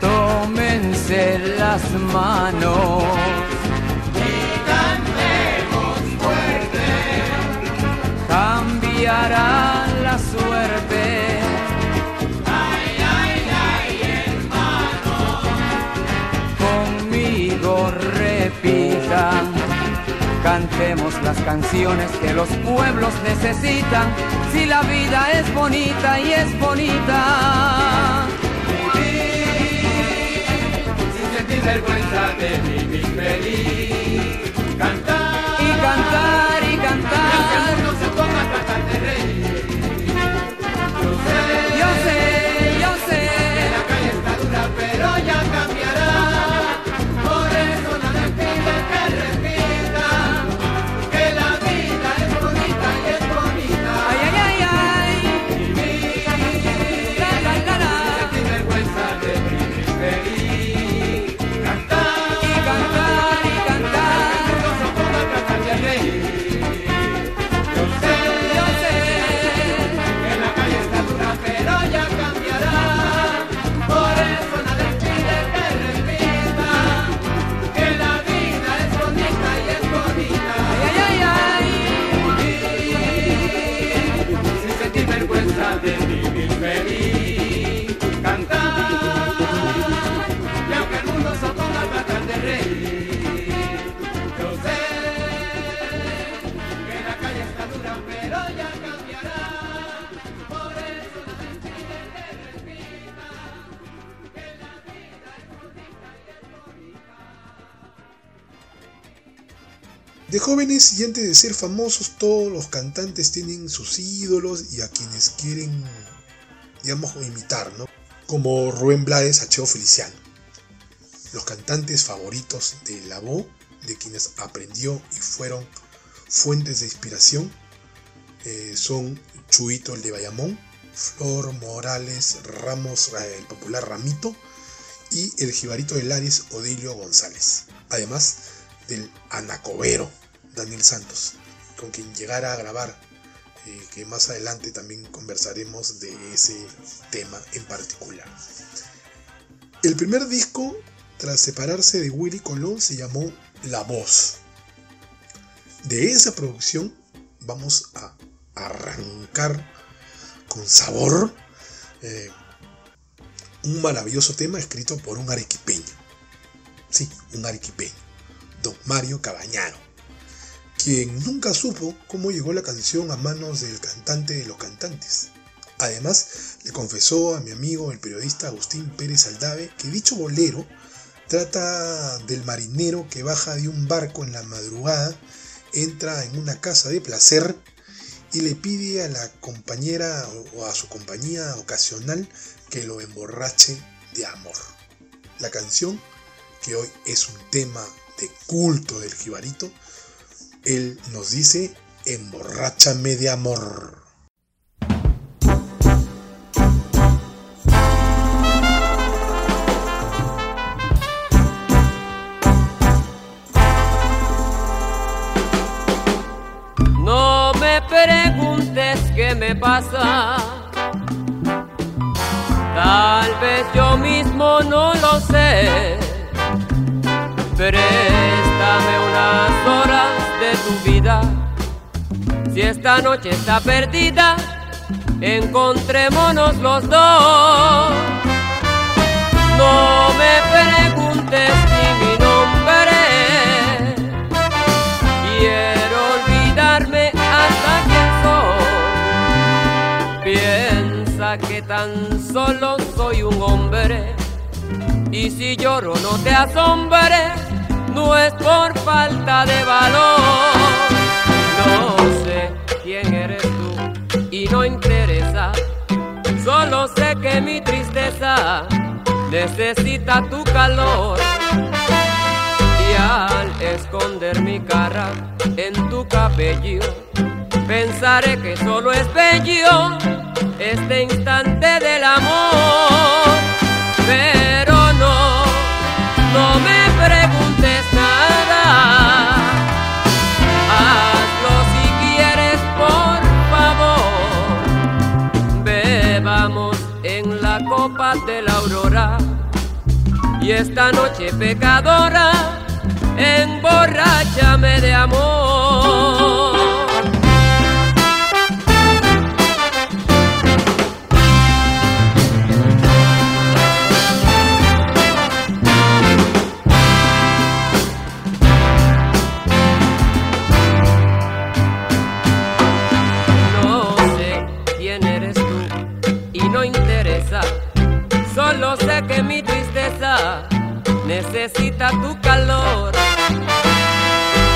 Tómense las manos. Y cantemos fuerte. Cambiará la suerte. Cantemos las canciones que los pueblos necesitan. Si la vida es bonita y es bonita. Vivir sin sentir vergüenza de vivir feliz. Cantar y cantar y cantar. Jóvenes y antes de ser famosos, todos los cantantes tienen sus ídolos y a quienes quieren, digamos, imitar, ¿no? Como Rubén Blades a Cheo Feliciano. Los cantantes favoritos de la de quienes aprendió y fueron fuentes de inspiración, eh, son Chuito el de Bayamón, Flor Morales Ramos, eh, el popular Ramito, y el jibarito de Lares, Odilio González. Además del Anacobero, Daniel Santos, con quien llegara a grabar, eh, que más adelante también conversaremos de ese tema en particular. El primer disco, tras separarse de Willy Colón, se llamó La Voz. De esa producción vamos a arrancar con sabor eh, un maravilloso tema escrito por un arequipeño. Sí, un arequipeño, don Mario Cabañaro, quien nunca supo cómo llegó la canción a manos del cantante de los cantantes. Además, le confesó a mi amigo el periodista Agustín Pérez Aldave que dicho bolero trata del marinero que baja de un barco en la madrugada, entra en una casa de placer y le pide a la compañera o a su compañía ocasional que lo emborrache de amor. La canción, que hoy es un tema de culto del jibarito, él nos dice, emborráchame de amor. No me preguntes qué me pasa. Tal vez yo mismo no lo sé. Préstame Si esta noche está perdida, encontrémonos los dos. No me preguntes ni mi nombre. Quiero olvidarme hasta quién soy. Piensa que tan solo soy un hombre. Y si lloro no te asombre, no es por falta de valor. No sé quién eres tú y no interesa. Solo sé que mi tristeza necesita tu calor. Y al esconder mi cara en tu cabello, pensaré que solo es bello este instante del amor. Pero no, no me de la aurora. Y esta noche pecadora, emborráchame de amor. Necesita tu calor.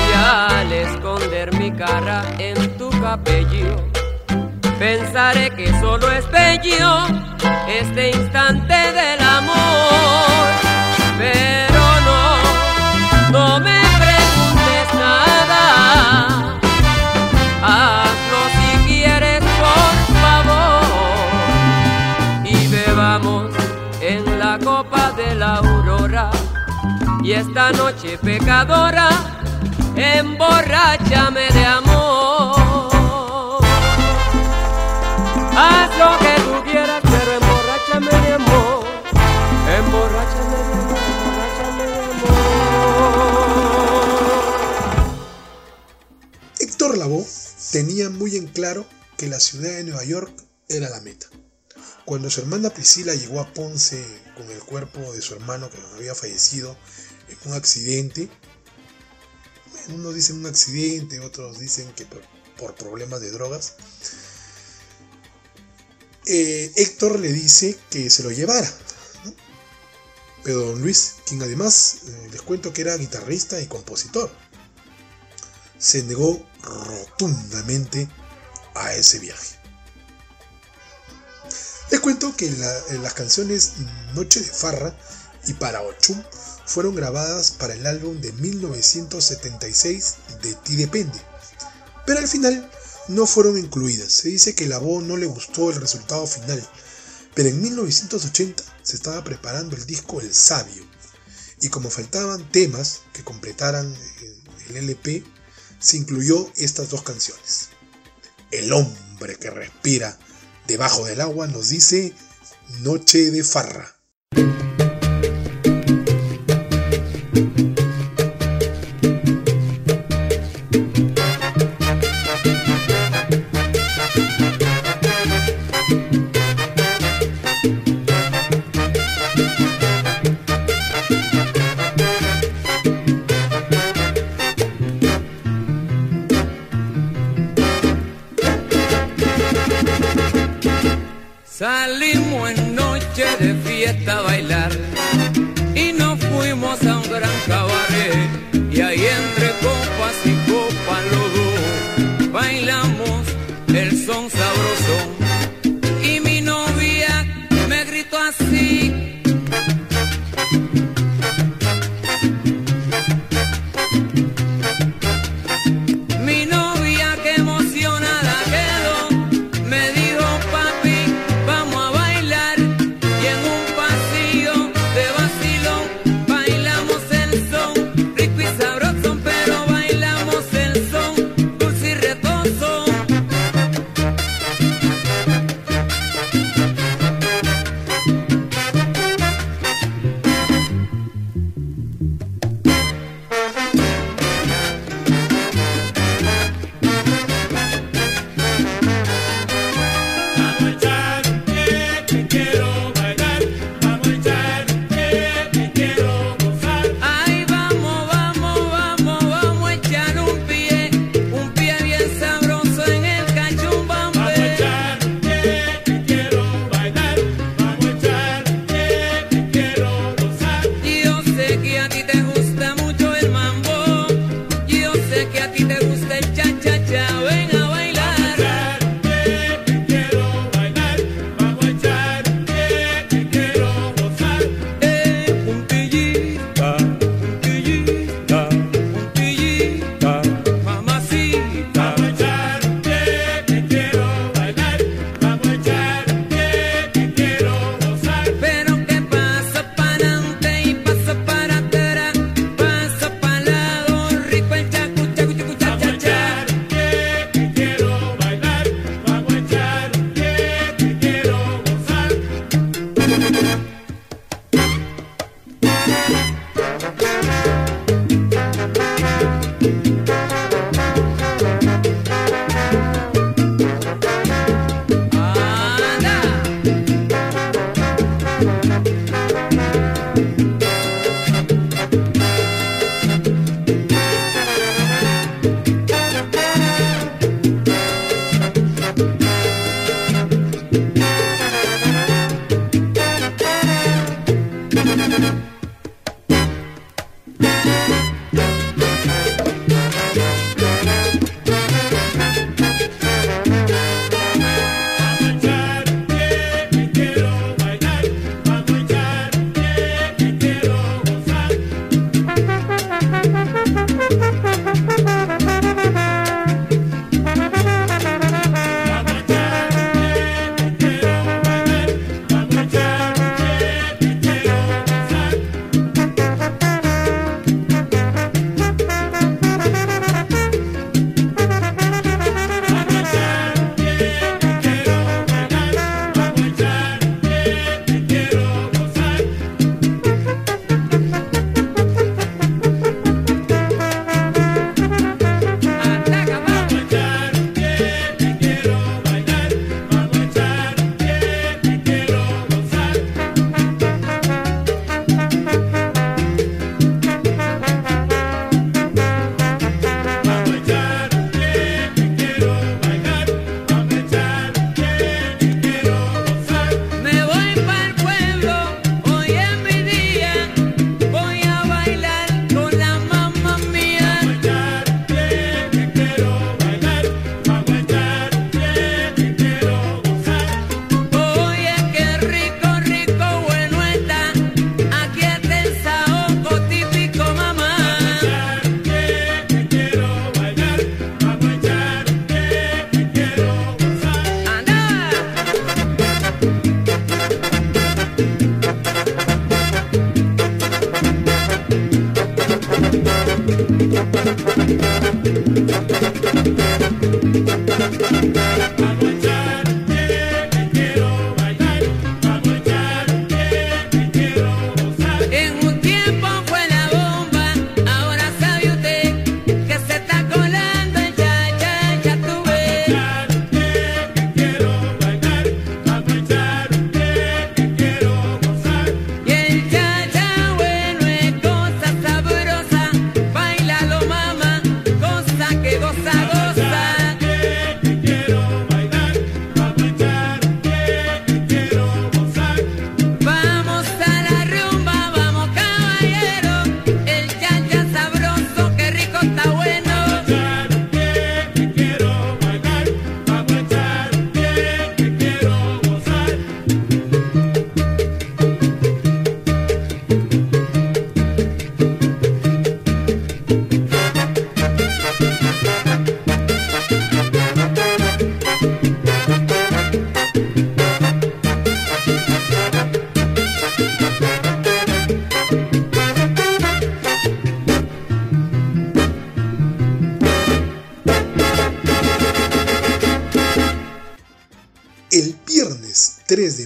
Y al esconder mi cara en tu cabello, pensaré que solo es bello este instante del amor. Pero Y esta noche pecadora, emborráchame de amor. Haz lo que tú quieras, pero emborráchame de amor. Emborráchame de amor, emborráchame de amor. Héctor Lavoe tenía muy en claro que la ciudad de Nueva York era la meta. Cuando su hermana Priscila llegó a Ponce con el cuerpo de su hermano que había fallecido un accidente, unos dicen un accidente, otros dicen que por, problemas de drogas, eh, Héctor le dice que se lo llevara. Pero don Luis, quien además eh, les cuento que era guitarrista y compositor, se negó rotundamente a ese viaje. Les cuento que las canciones Noche de Farra y Para Ochum fueron grabadas para el álbum de 1976 de Ti Depende, pero al final no fueron incluidas. Se dice que la voz no le gustó el resultado final, pero en 1980 se estaba preparando el disco El Sabio, y como faltaban temas que completaran el LP, se incluyó estas dos canciones. El hombre que respira debajo del agua nos dice Noche de Farra. 3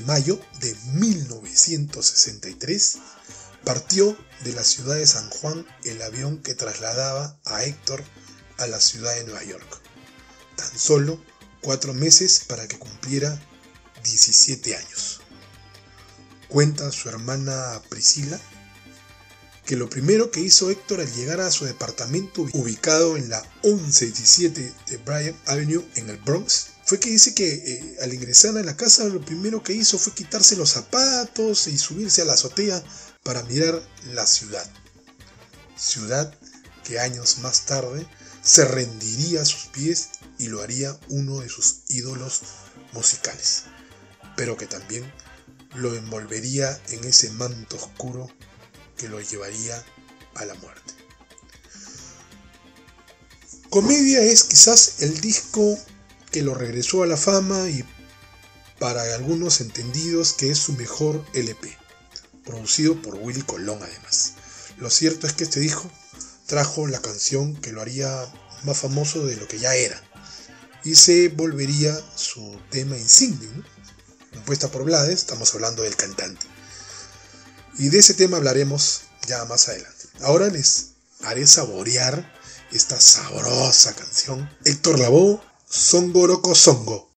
mayo de 1963 partió de la ciudad de San Juan el avión que trasladaba a Héctor a la ciudad de Nueva York. Tan solo cuatro meses para que cumpliera 17 años. Cuenta su hermana Priscila que lo primero que hizo Héctor al llegar a su departamento ubicado en la 1117 de Bryant Avenue en el Bronx fue que dice que eh, al ingresar a la casa lo primero que hizo fue quitarse los zapatos y subirse a la azotea para mirar la ciudad. Ciudad que años más tarde se rendiría a sus pies y lo haría uno de sus ídolos musicales, pero que también lo envolvería en ese manto oscuro que lo llevaría a la muerte. Comedia es quizás el disco que lo regresó a la fama y para algunos entendidos que es su mejor LP, producido por Willy Colón además. Lo cierto es que este disco trajo la canción que lo haría más famoso de lo que ya era y se volvería su tema insignia, compuesta por Blades, estamos hablando del cantante. Y de ese tema hablaremos ya más adelante. Ahora les haré saborear esta sabrosa canción. Héctor Lavoe Songoroko Songo.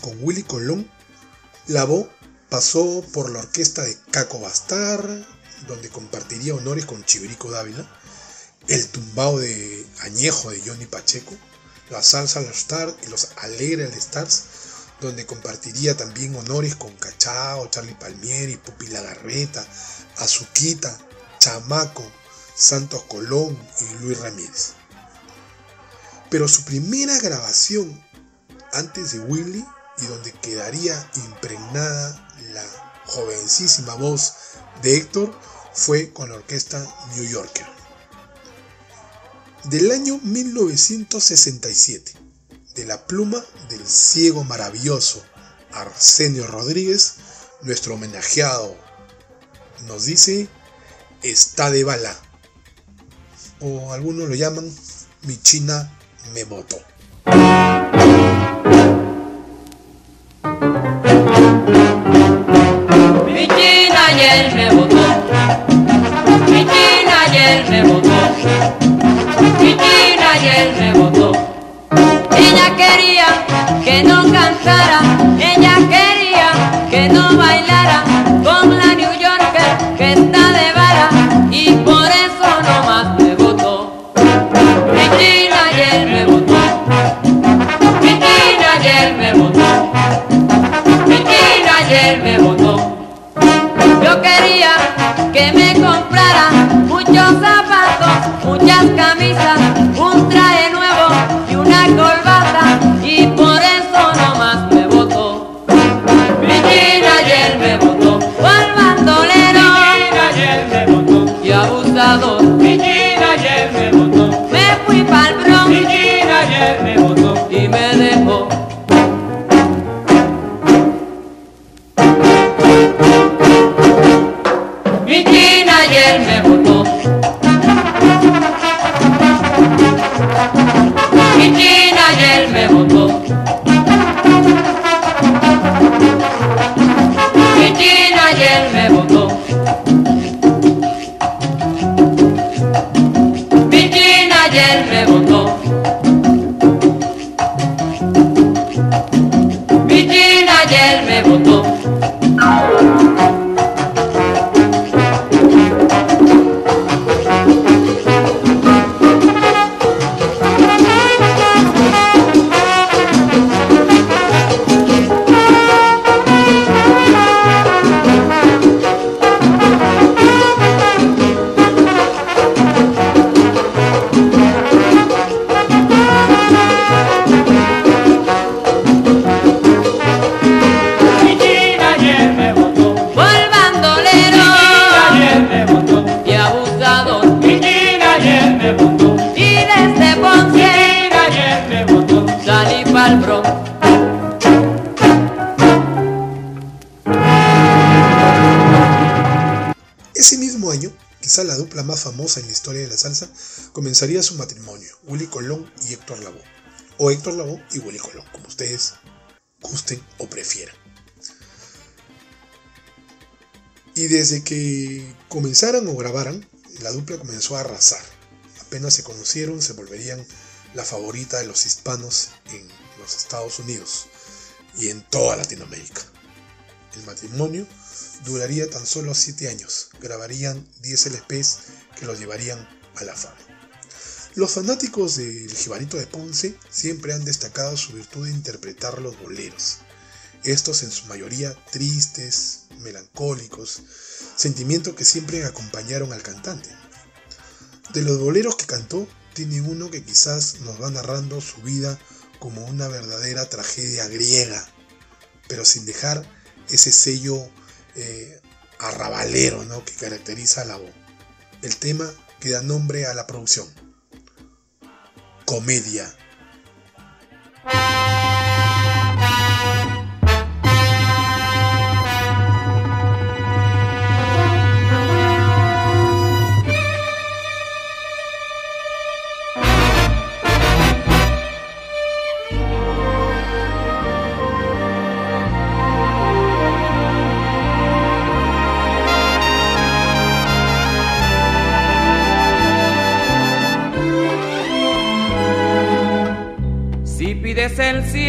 Con Willy Colón, Labo pasó por la orquesta de Caco Bastar, donde compartiría honores con Chivirico Dávila, el tumbao de Añejo de Johnny Pacheco, la salsa All Star y los Alegre All Stars, donde compartiría también honores con Cachao, Charlie Palmieri, Pupi Lagarreta, Azuquita, Chamaco, Santos Colón y Luis Ramírez. Pero su primera grabación antes de Willy y donde quedaría impregnada la jovencísima voz de Héctor fue con la orquesta New Yorker. Del año 1967, de la pluma del ciego maravilloso Arsenio Rodríguez, nuestro homenajeado nos dice está de bala o algunos lo llaman mi china me votó. Ayer me votó, mi china ayer me votó, mi china ayer me votó. Ella quería que no cantara, ella quería que no bailara con la me votó. Mi china ayer me votó. Comenzaría su matrimonio, Willy Colón y Héctor Lavoe, o Héctor Lavoe y Willy Colón, como ustedes gusten o prefieran. Y desde que comenzaran o grabaran, la dupla comenzó a arrasar. Apenas se conocieron, se volverían la favorita de los hispanos en los Estados Unidos y en toda Latinoamérica. El matrimonio duraría tan solo 7 años. Grabarían 10 LPs que los llevarían a la fama. Los fanáticos del Jibarito de Ponce siempre han destacado su virtud de interpretar los boleros. Estos en su mayoría tristes, melancólicos, sentimientos que siempre acompañaron al cantante. De los boleros que cantó, tiene uno que quizás nos va narrando su vida como una verdadera tragedia griega, pero sin dejar ese sello eh, arrabalero ¿no? que caracteriza a la voz. El tema que da nombre a la producción. Comedia.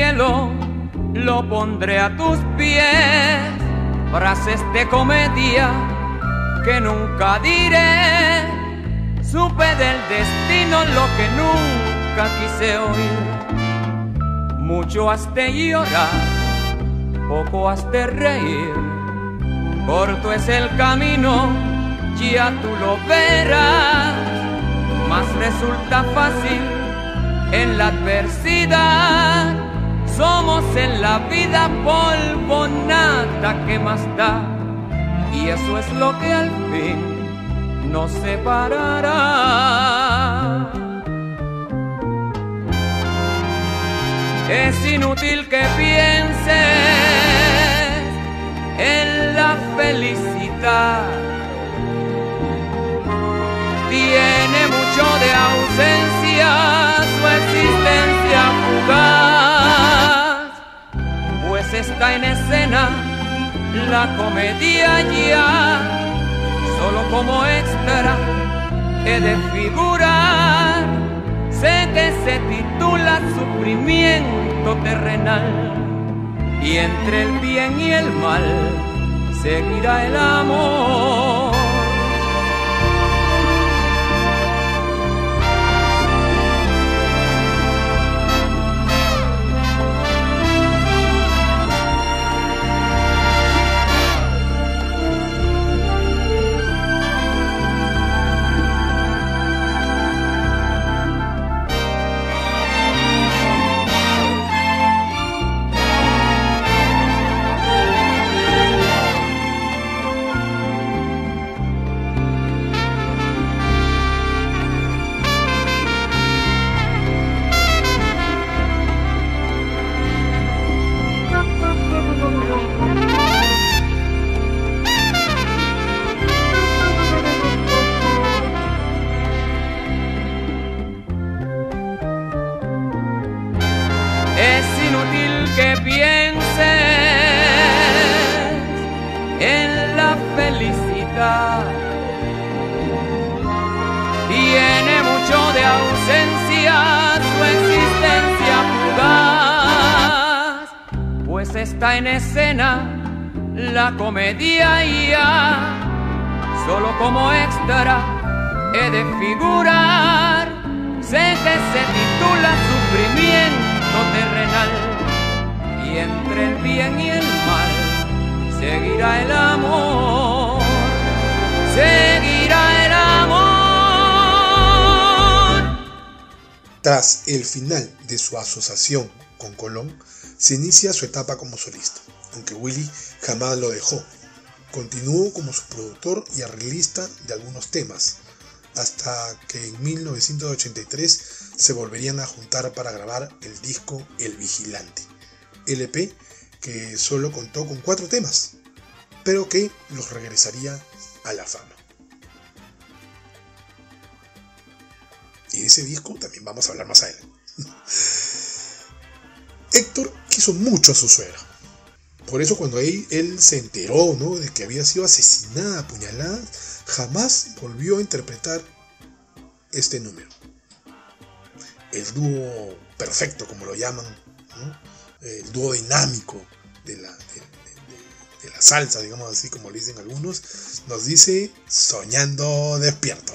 Cielo, lo pondré a tus pies. Frases de comedia que nunca diré. Supe del destino lo que nunca quise oír. Mucho has de llorar, poco has de reír. Corto es el camino, ya tú lo verás. Más resulta fácil en la adversidad. Somos en la vida polvo, nada que más da. Y eso es lo que al fin nos separará. Es inútil que pienses en la felicidad. Tiene mucho de ausencia está en escena la comedia ya, solo como extra he de figurar. Sé que se titula Sufrimiento terrenal y entre el bien y el mal seguirá el amor. Comedia ya, solo como extra he de figurar. Sé que se titula Sufrimiento terrenal y entre el bien y el mal seguirá el amor, seguirá el amor. Tras el final de su asociación con Colón, se inicia su etapa como solista, aunque Willy jamás lo dejó. Continuó como su productor y arreglista de algunos temas, hasta que en 1983 se volverían a juntar para grabar el disco El Vigilante, LP que solo contó con cuatro temas, pero que los regresaría a la fama. Y de ese disco también vamos a hablar más adelante. <laughs> Héctor quiso mucho a su suegra. Por eso cuando él, se enteró de que había sido asesinada, apuñalada, jamás volvió a interpretar este número. El dúo perfecto, como lo llaman, el dúo dinámico de la, de la salsa, digamos así como le dicen algunos, nos dice Soñando despierto.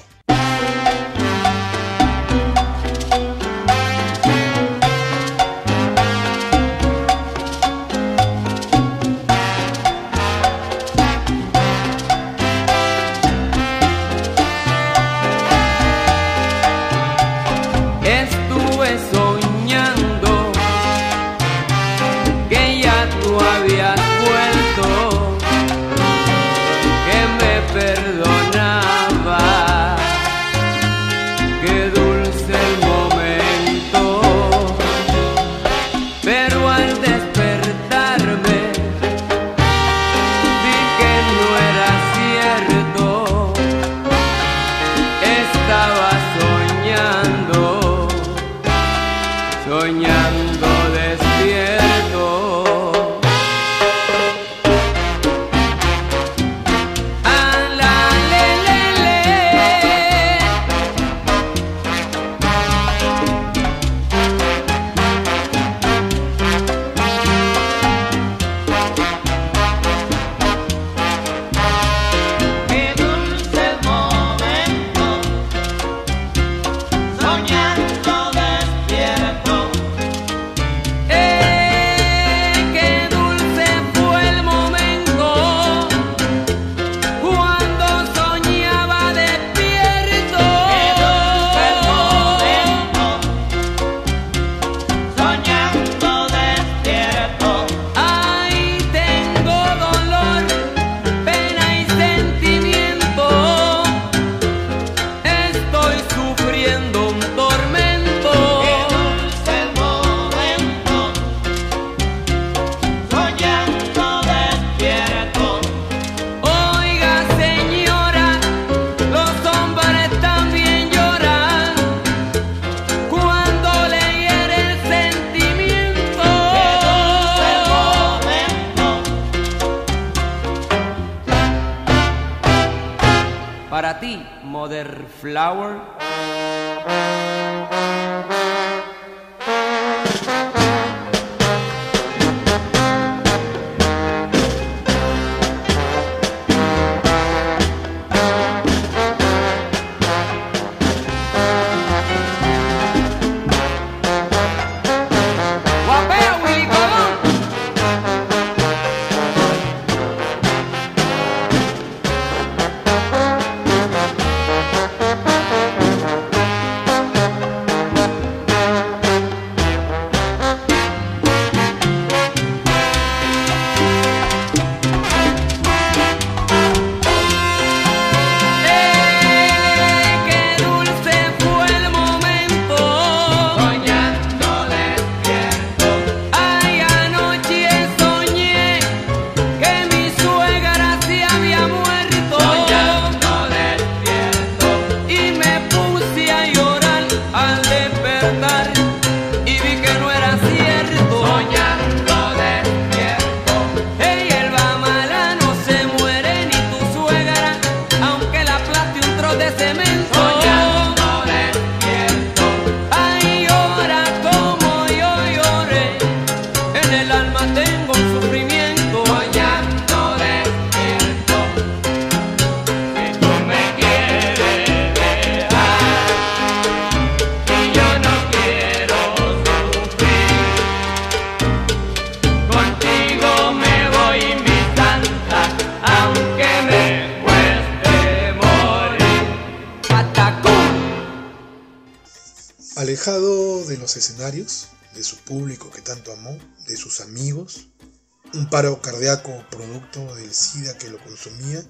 Producto del SIDA que lo consumía,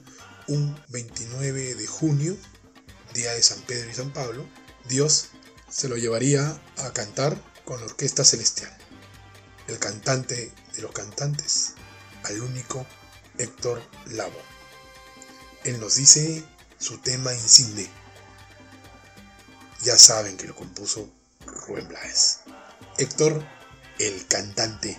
un 29 de junio, día de San Pedro y San Pablo, Dios se lo llevaría a cantar con la Orquesta Celestial. El cantante de los cantantes, al único Héctor Lavo. Él nos dice su tema insigne. Ya saben que lo compuso Rubén. Héctor, el cantante.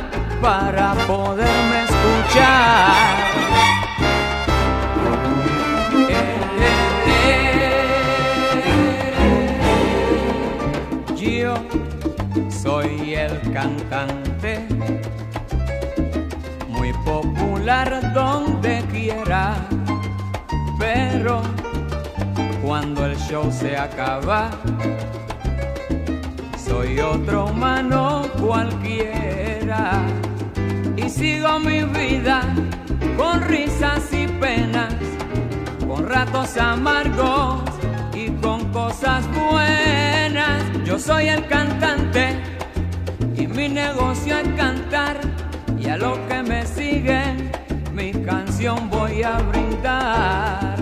para poderme escuchar. Eh, yo soy el cantante muy popular donde quiera, pero cuando el show se acaba, soy otro humano cualquiera sigo mi vida con risas y penas, con ratos amargos y con cosas buenas. Yo soy el cantante y mi negocio es cantar y a lo que me sigue mi canción voy a brindar.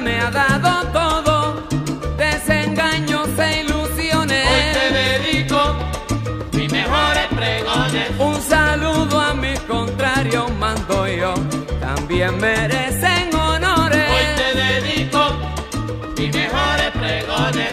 me ha dado todo, desengaños e ilusiones. Hoy te dedico mis mejores pregones. Un saludo a mis contrarios mando yo, también merecen honores. Hoy te dedico mis mejores pregones.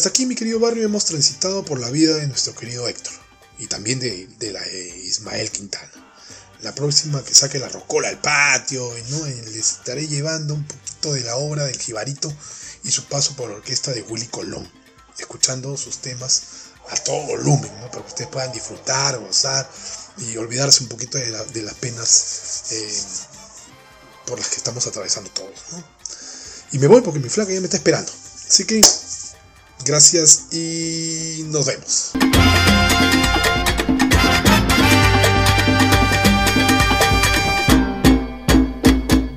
Hasta aquí, mi querido barrio, hemos transitado por la vida de nuestro querido Héctor y también de, la de Ismael Quintana. La próxima que saque la rocola al patio, ¿no? Eh, les estaré llevando un poquito de la obra del Jibarito y su paso por la orquesta de Willy Colón, escuchando sus temas a todo volumen, para que ustedes puedan disfrutar, gozar y olvidarse un poquito de, la- de las penas eh, por las que estamos atravesando todos. Y me voy porque mi flaca ya me está esperando. Así que Gracias y nos vemos.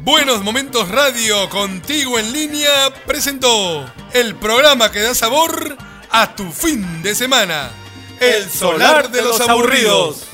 Buenos Momentos Radio contigo en línea presentó el programa que da sabor a tu fin de semana. El solar de los aburridos.